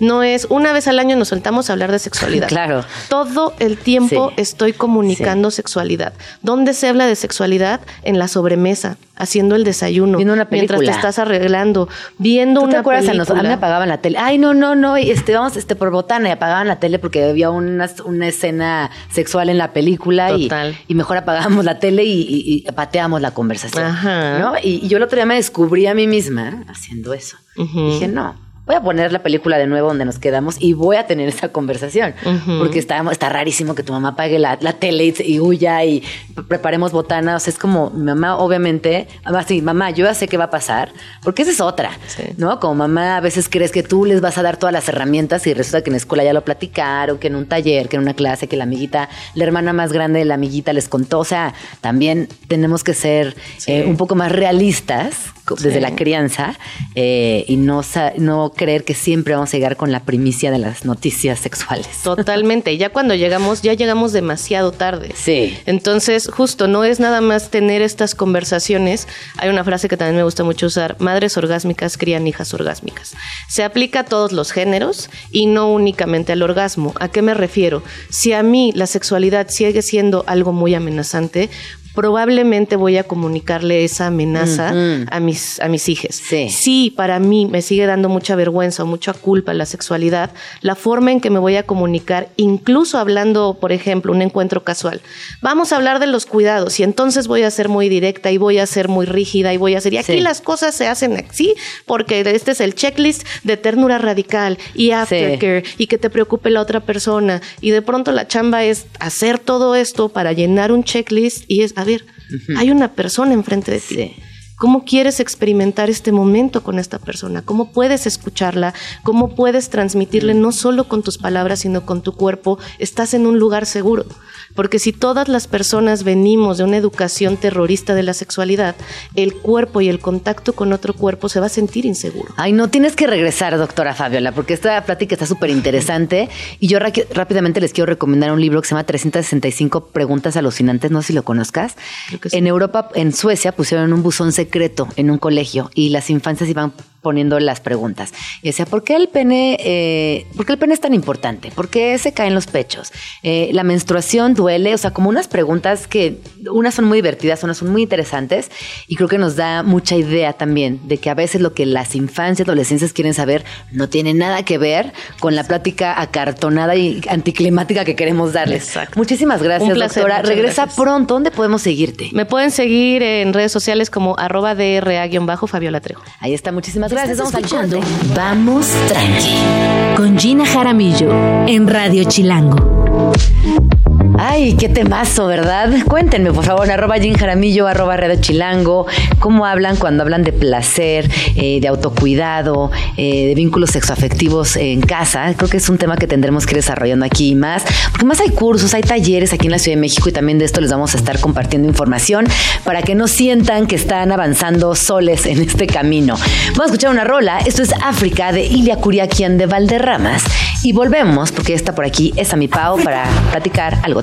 No es una vez al año nos soltamos a hablar de sexualidad. Claro. Todo el tiempo Sí. estoy comunicando sexualidad. ¿Dónde se habla de sexualidad? En la sobremesa, haciendo el desayuno, Viendo una mientras te película. estás arreglando, viendo ¿Tú te una acuerdas? A, nos- a mí me película. apagaban la tele. Ay, no, no, no. Este, vamos este, por botana y apagaban la tele porque había una, una escena sexual en la película y, Total. y mejor apagábamos la tele y, y- y pateábamos la conversación. Ajá. ¿no? Y, yo el otro día me descubrí a mí misma haciendo eso. Dije, no. Voy a poner la película de nuevo donde nos quedamos y voy a tener esa conversación. Porque está, está rarísimo que tu mamá apague la, la tele y, y huya y preparemos botana. O sea, es como mi mamá, obviamente, mamá, sí, mamá, yo ya sé qué va a pasar. Porque esa es otra, Sí. ¿no? Como mamá, a veces crees que tú les vas a dar todas las herramientas y resulta que en la escuela ya lo platicaron, que en un taller, que en una clase, que la amiguita, la hermana más grande de la amiguita les contó. O sea, también tenemos que ser Sí. eh, un poco más realistas desde Sí. la crianza eh, y no, no creer que siempre vamos a llegar con la primicia de las noticias sexuales. Totalmente. Ya cuando llegamos, ya llegamos demasiado tarde. Sí. Entonces, justo, no es nada más tener estas conversaciones. Hay una frase que también me gusta mucho usar, madres orgásmicas crían hijas orgásmicas. Se aplica a todos los géneros y no únicamente al orgasmo. ¿A qué me refiero? Si a mí la sexualidad sigue siendo algo muy amenazante, probablemente voy a comunicarle esa amenaza a mis a mis hijos. Sí. Si para mí me sigue dando mucha vergüenza o mucha culpa la sexualidad, la forma en que me voy a comunicar, incluso hablando, por ejemplo, un encuentro casual. Vamos a hablar de los cuidados y entonces voy a ser muy directa y voy a ser muy rígida y voy a ser, y aquí Sí. las cosas se hacen así porque este es el checklist de ternura radical y aftercare y que te preocupe la otra persona y de pronto la chamba es hacer todo esto para llenar un checklist y es, ver, hay una persona enfrente de ti. Sí. ¿Cómo quieres experimentar este momento con esta persona? ¿Cómo puedes escucharla? ¿Cómo puedes transmitirle no solo con tus palabras, sino con tu cuerpo? Estás en un lugar seguro. Porque si todas las personas venimos de una educación terrorista de la sexualidad, el cuerpo y el contacto con otro cuerpo se va a sentir inseguro. Ay, no, tienes que regresar, doctora Fabiola, porque esta plática está súper interesante. Y yo rápidamente les quiero recomendar un libro que se llama 365 Preguntas Alucinantes, no sé si lo conozcas. Sí. En Europa, en Suecia, pusieron un buzón secreto en un colegio y las infancias iban poniendo las preguntas. Y decía, ¿por qué el pene, eh, por qué el pene es tan importante? ¿Por qué se caen los pechos? Eh, ¿La menstruación duele? O sea, como unas preguntas que unas son muy divertidas, unas son muy interesantes y creo que nos da mucha idea también de que a veces lo que las infancias, adolescencias quieren saber no tiene nada que ver con la plática acartonada y anticlimática que queremos darles. Exacto. Muchísimas gracias, placer, doctora. Regresa gracias. pronto. ¿Dónde podemos seguirte? Me pueden seguir en redes sociales como arroba DRA-Fabiola Trejo. Ahí está, muchísimas gracias. Estás Vamos al escuchando corte. Vamos Tranqui con Gina Jaramillo en Radio Chilango. Ay, qué temazo, ¿verdad? Cuéntenme, por favor, arroba Jim Jaramillo, arroba Radio Chilango, cómo hablan cuando hablan de placer, eh, de autocuidado, eh, de vínculos sexoafectivos en casa. Creo que es un tema que tendremos que ir desarrollando aquí y más, porque más hay cursos, hay talleres aquí en la Ciudad de México y también de esto les vamos a estar compartiendo información para que no sientan que están avanzando soles en este camino. Vamos a escuchar una rola. Esto es África de Ilia Curiaquian de Valderramas. Y volvemos, porque está por aquí, es a mi Pau, para platicar algo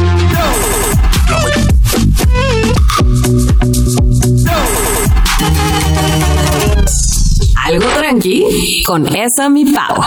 Algo tranqui con esa mi pavo.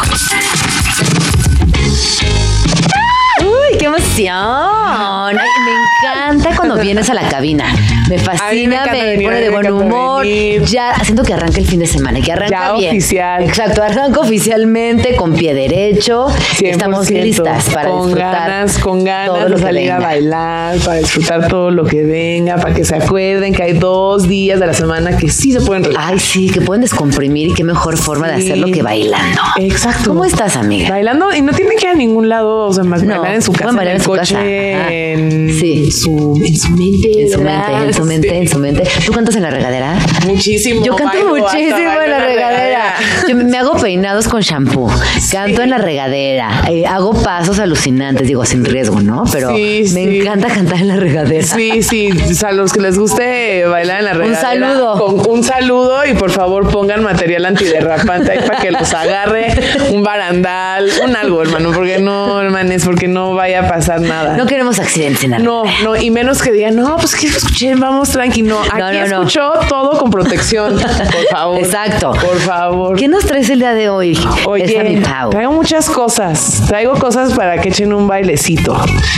Qué emoción! Ay, me encanta cuando vienes a la cabina. Me me fascina, me, venir, pone de me buen humor. venir. Ya siento que arranca el fin de semana que arranca Ya bien. oficial. Exacto, arranca oficialmente con pie derecho. 100%. Estamos listas para con disfrutar. ganas, con todo ganas lo de que salir a bailar, para disfrutar todo lo que venga, para que se acuerden que hay dos días de la semana que sí se pueden relajar. Ay, sí, que pueden descomprimir y qué mejor forma de hacerlo que bailando. Exacto. ¿Cómo estás, amiga? Bailando y no tienen que ir a ningún lado, o sea, más No, bailar en su casa, en el en su coche, casa. Ajá. en, Sí. su, en su mente. En su ¿verdad? mente, en su mente, en su mente. ¿Tú cantas en la regadera? Muchísimo. Yo canto bailo, muchísimo bailo en la regadera. Yo me hago peinados con shampoo. Canto en la regadera. eh, hago pasos alucinantes, digo, sin riesgo, ¿no? Pero Sí, me sí. encanta cantar en la regadera. Sí, sí, a los que les guste bailar en la regadera. saludo. con- un saludo y por favor pongan material antiderrapante ahí para que los agarre, un barandal, un algo, hermano, porque no, hermanes, porque no vaya a pasar nada. No queremos accidentes en la No, no, y menos que digan, no, pues que escuché, vamos tranqui. No, aquí no, no. escuchó todo con protección, por favor. Exacto. Por favor. ¿Qué nos traes el día de hoy? Oye, Pau. traigo muchas cosas. Traigo cosas para que echen un bailecito.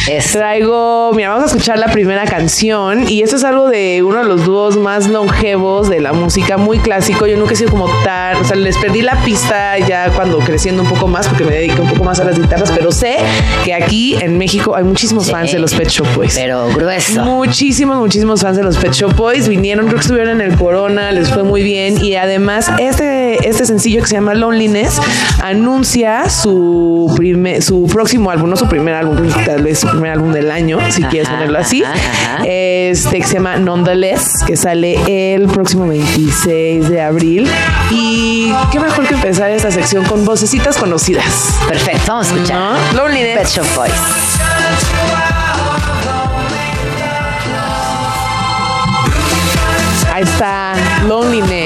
Eso. Traigo, mira, vamos a escuchar la primera canción y esto es algo de uno de los dúos más longevos de la música, muy clásico. Yo nunca he sido como tan, o sea, les perdí la pista ya cuando creciendo un poco más porque me dediqué un poco más a las guitarras, pero sé que aquí en México hay muchísimos Sí. fans de los Pet Shop Boys. Pero grueso. Muchísimos, muchísimos fans de los Pet Shop Boys vinieron, creo que estuvieron en el Corona, les fue muy bien y además este, este sencillo que se llama Loneliness anuncia su primer, su próximo álbum, no su primer álbum, tal vez su primer álbum del año, si Ajá, quieres ponerlo así, ajá, ajá. este que se llama Nonetheless, que sale el próximo 26 de abril y qué mejor que empezar esta sección con vocecitas conocidas. Perfecto, vamos a escuchar. ¿No? Loneliness. Pet Shop Boys. Ahí está Loneliness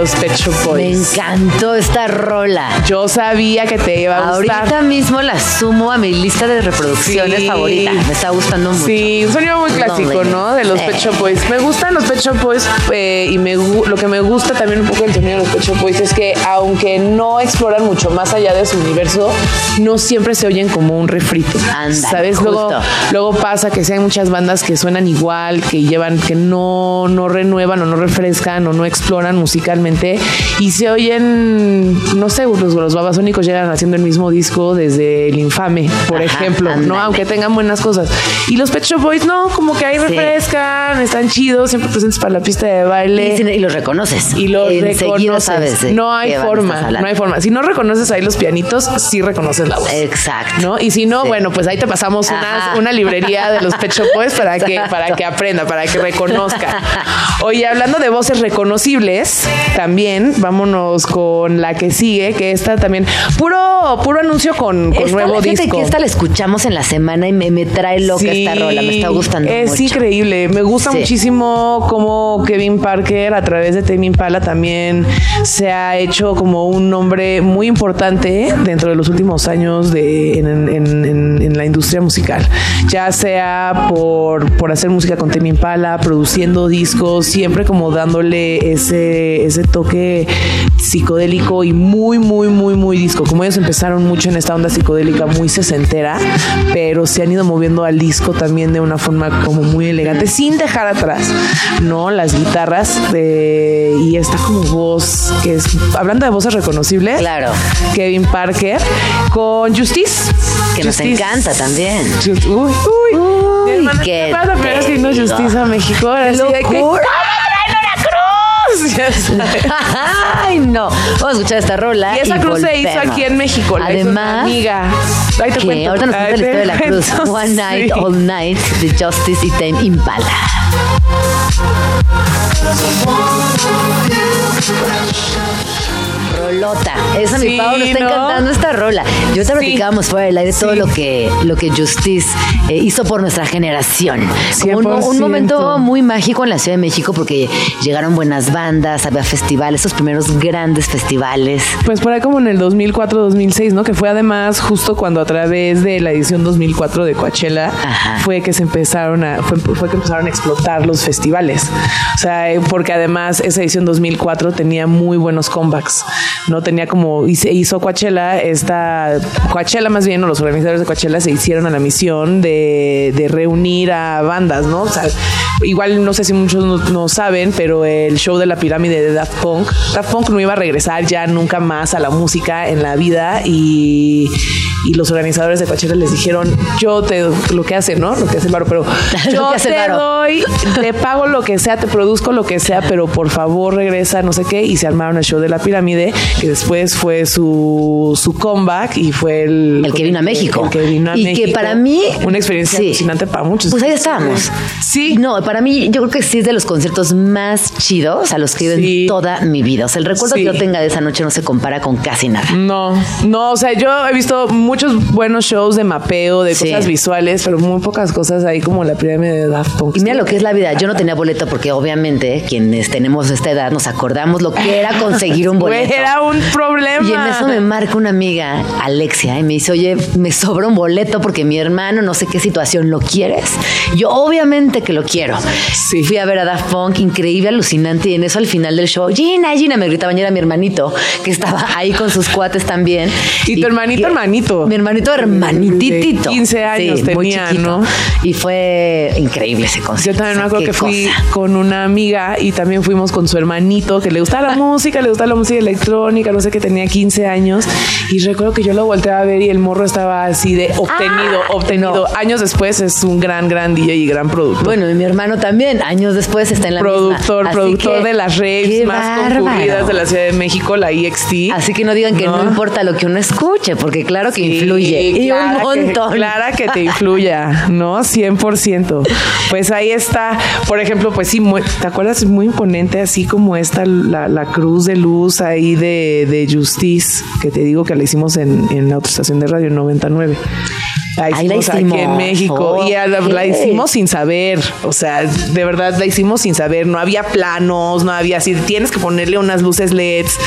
los Pet Shop Me Boys. encantó esta rola. Yo sabía que te iba a gustar. Ahorita mismo la sumo a mi lista de reproducciones Sí. favorita. Me está gustando mucho. Sí, un sonido muy clásico, ¿no? De los Eh. Pet Shop Boys. Me gustan los Pet Shop Boys eh, y me, lo que me gusta también un poco del sonido de los Pet Shop Boys es que aunque no exploran mucho más allá de su universo, no siempre se oyen como un refrito. Ándale, ¿Sabes? Luego, justo. luego pasa que sí hay muchas bandas que suenan igual, que llevan, que no, no renuevan o no refrescan o no exploran musicalmente y se oyen, no sé, los, los babasónicos llegan haciendo el mismo disco desde el infame, por Ajá, ejemplo, ¿no? Aunque tengan buenas cosas. Y los Pet Shop Boys, no, como que ahí Sí. refrescan, están chidos, siempre presentes para la pista de baile. Y, los reconoces. Y los Enseguida reconoces. sabes no hay forma, no hay forma. Si no reconoces ahí los pianitos, sí reconoces la voz. Exacto. ¿No? Y si no, Sí. bueno, pues ahí te pasamos Ajá. una librería de los Pet Shop Boys para que, para que aprenda, para que reconozca. Oye, hablando de voces reconocibles, también vámonos con la que sigue, que esta también, puro, puro anuncio con, con Esta- nuevo fíjate disco. que esta la escuchamos en la semana y me, me trae loca esta rola. Me está gustando Es mucho. increíble. Me gusta Sí. muchísimo cómo Kevin Parker, a través de Tame Impala, también se ha hecho como un nombre muy importante dentro de los últimos años de, en, en- en- en la industria musical. Ya sea por, por hacer música con Tame Impala, produciendo discos, siempre como dándole ese, ese toque psicodélico y muy, muy, muy, muy disco. Como ellos empezaron mucho en esta onda psicodélica muy sesentera, pero se han ido moviendo al disco también de una forma como muy elegante, sin dejar atrás, ¿no? Las guitarras de, y esta como voz, que es, hablando de voces reconocibles, Claro. Kevin Parker con Justice. Que nos encanta también. Just- uy, uy. Uy, qué ¿qué pasa? Vino te digo. Justice a México. Ahora ¡Qué sí que, Ay, no. Vamos a escuchar esta rola. Y esa cruz se hizo aquí en México. La Además, amiga. Ahí te que cuento. ahorita nos cuenta la historia de la cruz. cuento, One Night, sí. All Night de Justice y Tame Impala. Esa mi Sí, Pau nos está ¿no? encantando esta rola. Yo te Sí. platicábamos fuera del aire todo Sí. lo que, lo que Justice eh, hizo por nuestra generación. Como Un, un 100%. momento muy mágico en la Ciudad de México porque llegaron buenas bandas, había festivales, esos primeros grandes festivales. Pues por ahí como en el 2004-2006, ¿no? Que fue además justo cuando a través de la edición 2004 de Coachella Ajá. fue que se empezaron a fue, fue que empezaron a explotar los festivales. O sea, eh, porque además esa edición 2004 tenía muy buenos comebacks no tenía como, y se hizo Coachella, esta, Coachella más bien, o los organizadores de Coachella se hicieron a la misión de, de reunir a bandas, ¿no? O sea, igual no sé si muchos no, no saben, pero el show de la pirámide de Daft Punk, Daft Punk no iba a regresar ya nunca más a la música en la vida y, y los organizadores de Coachella les dijeron, yo te, lo que hace, ¿no? Lo que hace el Varo, pero yo te doy, te pago lo que sea, te produzco lo que sea, pero por favor regresa, no sé qué, y se armaron el show de la pirámide, que después fue su, su comeback y fue el, El que vino a México. el que vino a Y que México. para mí- Una experiencia Sí. para muchos. Pues ahí estábamos. Sí. No, para mí, yo creo que sí es de los conciertos más chidos a los que he Sí. en toda mi vida. O sea, el recuerdo Sí. que yo tenga de esa noche no se compara con casi nada. No, no, o sea, yo he visto muchos buenos shows de mapeo, de cosas visuales, pero muy pocas cosas ahí como la pirámide de Daft Punk. Y mira lo que es la vida. Yo no tenía boleto porque obviamente quienes tenemos esta edad nos acordamos lo que era conseguir un boleto. era un problema. Y en eso me marca una amiga, Alexia, y me dice, oye, me sobra un boleto porque mi hermano, no sé qué situación, ¿lo quieres? Yo obviamente que lo quiero. Sí. Fui a ver a Daft Punk, increíble, alucinante, y en eso al final del show, Gina, Gina, me gritaban, y era mi hermanito, que estaba ahí con sus cuates también. Y tu hermanito, que- hermanito. Mi hermanito hermanititito. De 15 años tenía. ¿no? Y fue increíble ese concierto. Yo también me acuerdo que fui cosa. con una amiga y también fuimos con su hermanito que le gustaba la música, le gustaba la música electrónica, no sé qué, tenía 15 años. Y recuerdo que yo lo volteaba a ver y el morro estaba así de obtenido, Ah, obtenido. Años después es un gran, gran DJ y gran productor. Bueno, y mi hermano también, años después está en la productor, misma. Productor que, de las qué más bárbaro. concurridas de la Ciudad de México, la EXT. Así que no digan que no, No. importa lo que uno escuche, porque claro que influye. Y un que- montón. clara que te influya, ¿no? 100%. Pues ahí está. Por ejemplo, pues sí, muy- ¿te acuerdas? Muy imponente, así como esta, la, la cruz de luz ahí de, de Justice, que te digo que la hicimos en, en la autoestación de radio 99. La Ahí la hicimos aquí hicimos. en México y la, hicimos sin saber, o sea, de verdad la hicimos sin saber, no había planos, no había así, tienes que ponerle unas luces LEDs.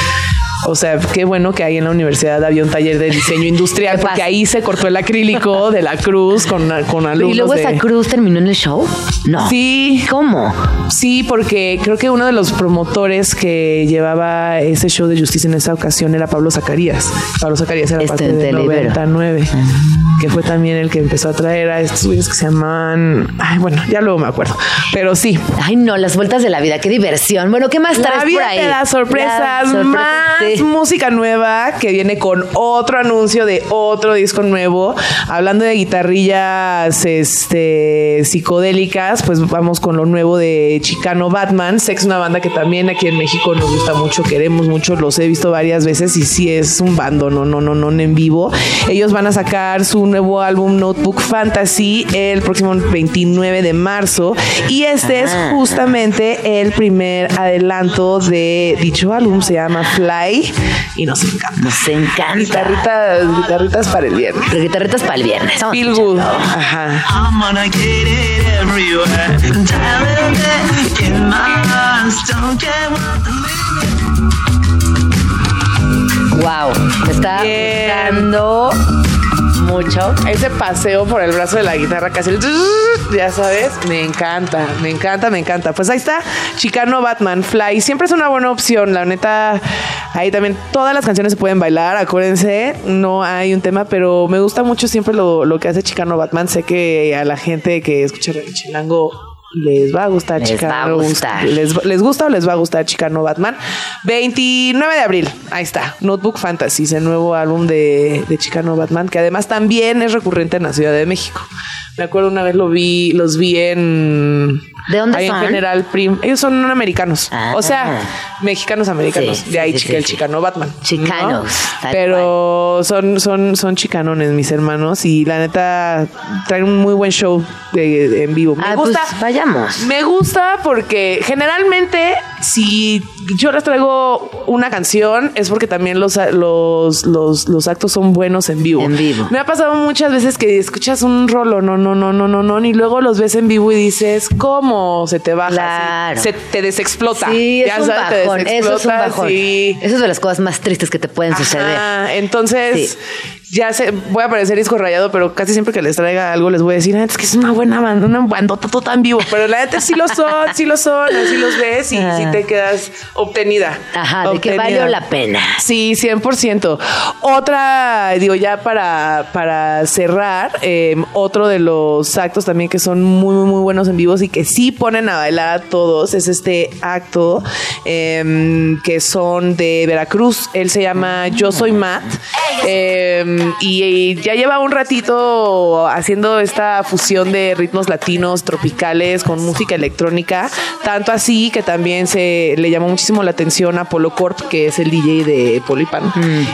O sea, qué bueno que ahí en la universidad había un taller de diseño industrial, ¿Qué porque ahí se cortó el acrílico de la cruz con, con alumnos ¿Y luego de- esa cruz terminó en el show? No. Sí. ¿Cómo? Sí, porque creo que uno de los promotores que llevaba ese show de justicia en esa ocasión era Pablo Zacarías. Pablo Zacarías era Este parte de de Libero. 99, que fue también el que empezó a traer a estos güeyes que se llaman... Ay, bueno, ya luego me acuerdo. Pero sí, Ay, no, las vueltas de la vida, qué diversión. Bueno, ¿qué más la traes por vida ahí? te da sorpresas, más sí. música nueva que viene con otro anuncio de otro disco nuevo. Hablando de guitarrillas este, psicodélicas, pues vamos con lo nuevo de Chicano Batman. Sex, una banda que también aquí en México nos gusta mucho, queremos mucho, los he visto varias veces y sí es un bando, no, no, no, no en vivo. Ellos van a sacar su nuevo álbum Notebook Fantasy el próximo 29 de marzo y este es justamente el primer adelanto de dicho álbum, se llama Fly y nos encanta. Nos encanta. Guitarritas, guitarritas para el viernes. Pero guitarritas para el viernes. Feel good. Ajá. I'm gonna get it everywhere. Diamond in my eyes, don't care what the Wow, me está Bien. gustando mucho. Ese paseo por el brazo de la guitarra casi el ya sabes, me encanta, me encanta, me encanta. Pues ahí está, Chicano Batman Fly. Siempre es una buena opción, la neta. Ahí también todas las canciones se pueden bailar, acuérdense, no hay un tema, pero me gusta mucho siempre lo, lo que hace Chicano Batman. Sé que a la gente que escucha el les va a gustar Les Chicano. va a gustar. Les, les gusta o les va a gustar Chicano Batman. 29 de abril, ahí está, Notebook Fantasies, el nuevo álbum de, de Chicano Batman, que además también es recurrente en la Ciudad de México. Me acuerdo una vez lo vi, los vi en. ¿De dónde ahí son? en general, prim- ellos son americanos. Ah. O sea, mexicanos americanos. Sí, de ahí sí, chica, sí, el chicano Batman. ¿no? Chicanos, Pero son, son, son chicanones, mis hermanos. Y la neta, traen un muy buen show de, de- en vivo. Me Ah, gusta. pues vayamos. Me gusta porque generalmente si yo les traigo una canción es porque también los, los, los, los actos son buenos en vivo. En vivo. Me ha pasado muchas veces que escuchas un rolo, no, no, no, no, no, no, y luego los ves en vivo y dices, ¿cómo se te baja? Claro. Se te desexplota. Sí, es Ya un sabes, te bajón. Eso es un bajón. sí. Eso es de las cosas más tristes que te pueden suceder. Ajá, entonces, ya sé, voy a parecer disco rayado, pero casi siempre que les traiga algo les voy a decir, "Ah, es que es una buena banda, una bandota toda en vivo. Pero la neta sí lo son, sí lo son, así los ves y Ah. sí te quedas obtenida. Ajá, de que Obtenida. valió la pena. Sí, 100%. Otra, digo, ya para, para cerrar, eh, otro de los actos también que son muy, muy, muy buenos en vivos y que sí ponen a bailar a todos es este acto eh, que son de Veracruz. Él se llama Yo Soy Matt eh, y, y ya lleva un ratito haciendo esta fusión de ritmos latinos, tropicales con música electrónica. Tanto así que también se le llamó muchísimo la atención a Polo Corp, que es el DJ de Polo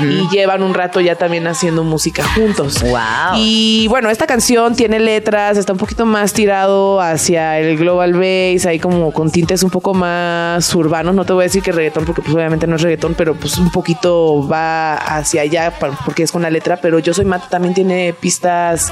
y llevan un rato ya también haciendo música juntos. Wow. Y bueno, esta canción tiene letras, está un poquito más tirado hacia el global bass, ahí como con tintes un poco más urbanos. No te voy a decir que reggaetón, porque pues obviamente no es reggaetón, pero pues un poquito va hacia allá porque es con la letra. Pero Yo Soy Matt también tiene pistas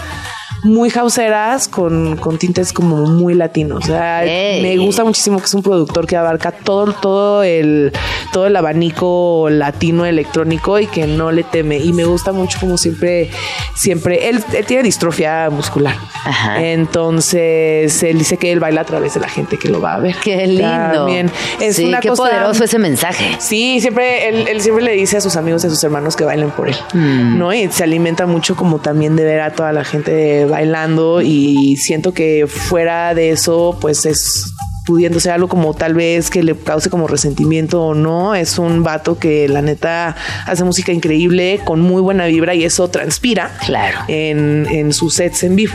muy hauseras con, con tintes como muy latinos. O sea, me gusta muchísimo que es un productor que abarca todo, todo el todo el abanico latino electrónico y que no le teme. Y me gusta mucho como siempre, siempre, él, él tiene distrofia muscular. Ajá. Entonces, él dice que él baila a través de la gente que lo va a ver. Qué lindo. También. Es sí, una qué cosa- poderoso ese mensaje. Sí, siempre, él, él siempre le dice a sus amigos y a sus hermanos que bailen por él, Mm. ¿no? Y se alimenta mucho como también de ver a toda la gente bailando y siento que fuera de eso, pues es pudiendo ser algo como tal vez que le cause como resentimiento o no, es un vato que la neta hace música increíble, con muy buena vibra y eso transpira Claro. en, en sus sets en vivo.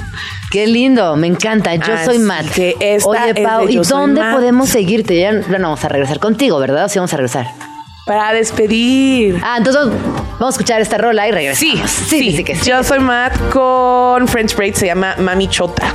Qué lindo, me encanta. Yo Así soy Matt. que Oye, Pau, ¿y dónde podemos seguirte? Ya no vamos a regresar contigo, ¿verdad? ¿O sí vamos a regresar? Para despedir. Ah, entonces vamos a escuchar esta rola y regresamos. Sí, sí, sí, que sí. Yo soy Matt con French Braid, se llama Mami Chota.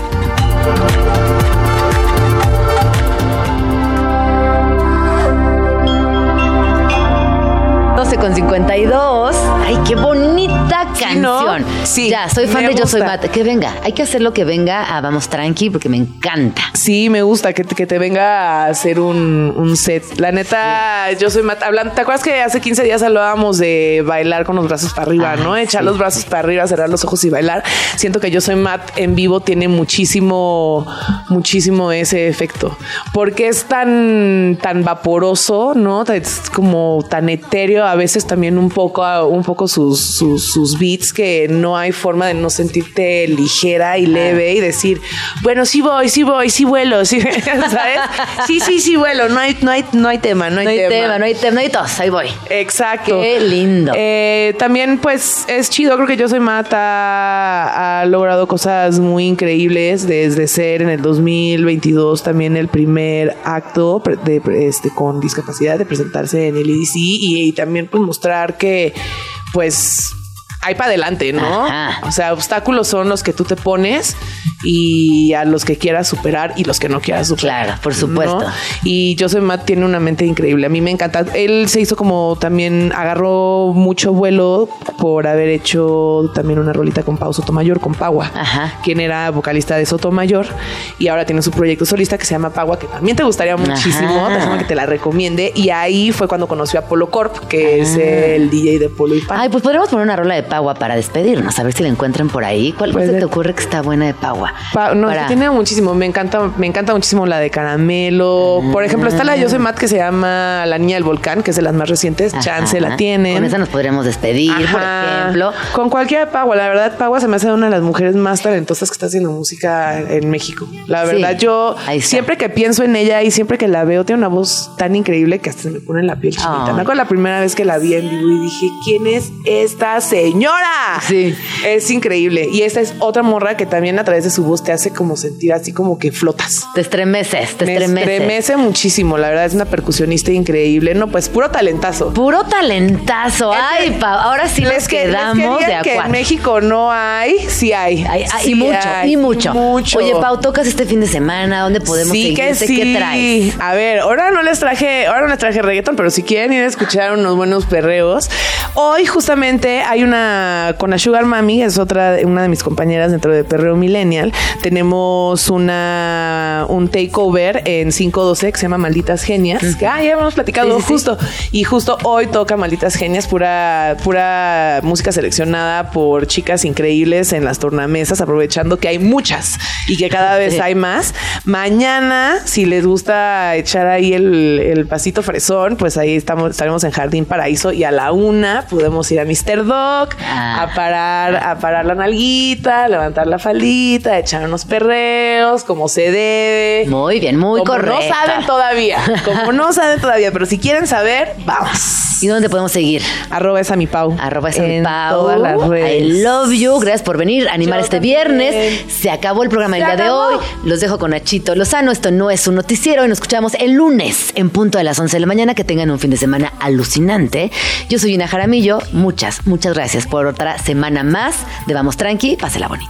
12 con 52. Ay, qué bonita canción. ¿no? Sí, Ya, soy fan de Yo Soy gusta. Matt. Que venga, hay que hacer lo que venga a Vamos Tranqui porque me encanta. Sí, me gusta que, que te venga a hacer un, un set. La neta, yo soy Matt. Hablando, ¿te acuerdas que hace 15 días hablábamos de bailar con los brazos para arriba, Ay, no? Echar sí. los brazos para arriba, cerrar los ojos y bailar. Siento que yo soy Matt en vivo tiene muchísimo, muchísimo ese efecto. Porque es tan, tan vaporoso, ¿no? Es como tan etéreo, a veces también un poco, un poco sus, sus, sus beats que no hay forma de no sentirte ligera y leve y decir, bueno, sí voy, sí voy, sí vuelo, sí, ¿sabes? Sí, sí, sí vuelo, no hay, no hay, no hay tema, no hay, No hay tema, no hay tema, no hay tos. Ahí voy. Exacto. Qué lindo. Eh, también, pues, es chido. Creo que Yo Soy Mata ha logrado cosas muy increíbles desde ser en el 2022 también el primer acto de, este, con discapacidad de presentarse en el EDC y, y también pues mostrar que, pues, hay para adelante, ¿no? Ajá. O sea, obstáculos son los que tú te pones y a los que quieras superar y los que no quieras superar. Claro, por supuesto. ¿no? Y Joseph Matt tiene una mente increíble. A mí me encanta. Él se hizo como también agarró mucho vuelo por haber hecho también una rolita con Pau Sotomayor, con Pagua, Ajá. quien era vocalista de Sotomayor. Y ahora tiene su proyecto solista que se llama Pagua, que también te gustaría muchísimo. Ajá. Déjame que te la recomiende. Y ahí fue cuando conoció a Polo Corp, que es el DJ de Polo y Pan. Ay, pues podríamos poner una rola de Pagua para despedirnos, a ver si la encuentran por ahí. ¿Cuál se te ocurre que está buena de Pagua? Pa- no, Para- es que tiene muchísimo. Me encanta, me encanta muchísimo la de caramelo. Por ejemplo, está la de Yo soy Matt que se llama La Niña del Volcán, que es de las más recientes. Ajá. Chance la tienen. Con esa nos podríamos despedir, por ejemplo. Con cualquiera de Pagua. La verdad, Pagua se me hace una de las mujeres más talentosas que está haciendo música en México. La Sí, verdad, yo siempre que pienso en ella y siempre que la veo, tiene una voz tan increíble que hasta se me pone la piel chinita. Ay. Me acuerdo la primera vez que la vi en vivo y dije, ¿quién es esta señora? Sí. Es increíble. Y esta es otra morra que también a través de su voz te hace como sentir así como que flotas. Te estremeces, te Me estremeces. estremece muchísimo, la verdad es una percusionista increíble. No, pues puro talentazo. Puro talentazo. Ay, Pau, ahora sí Les que- quedamos de que en acuerdo. México no hay, sí hay. Ay, ay, Sí y mucho, hay, y mucho. mucho. Oye, Pau, tocas este fin de semana, ¿dónde podemos sí que sí. ¿Qué traes? A ver, ahora no les traje, ahora no les traje reggaeton, pero si quieren ir a escuchar unos buenos perreos, hoy justamente hay una con la Sugar Mami, es otra, una de mis compañeras dentro de Perreo Millennial, Tenemos una un takeover en 512 que se llama Malditas Genias. Que ah, ya hemos platicado Sí, sí, sí. justo. Y justo hoy toca Malditas Genias, pura, pura música seleccionada por chicas increíbles en las tornamesas, aprovechando que hay muchas y que cada vez hay más. Mañana, si les gusta echar ahí el, el pasito fresón, pues ahí estamos, estaremos en Jardín Paraíso y a la una podemos ir a Mr. Doc Ah. a parar, a parar la nalguita, levantar la faldita, echar unos perreos, como se debe. Muy bien, muy como no saben todavía, como no saben todavía, pero si quieren saber, vamos. ¿Y dónde podemos seguir? Arroba esa mi Pau. Arroba esa mi En Pau. todas las redes. I love you. Gracias por venir a animar Yo este también. viernes. Se acabó el programa Se día de hoy. Los dejo con Nachito Lozano. Esto no es un noticiero y nos escuchamos el lunes en punto de las 11 de la mañana. Que tengan un fin de semana alucinante. Yo soy Ina Jaramillo. Muchas, muchas gracias por otra semana más de Vamos Tranqui. Pásela bonito.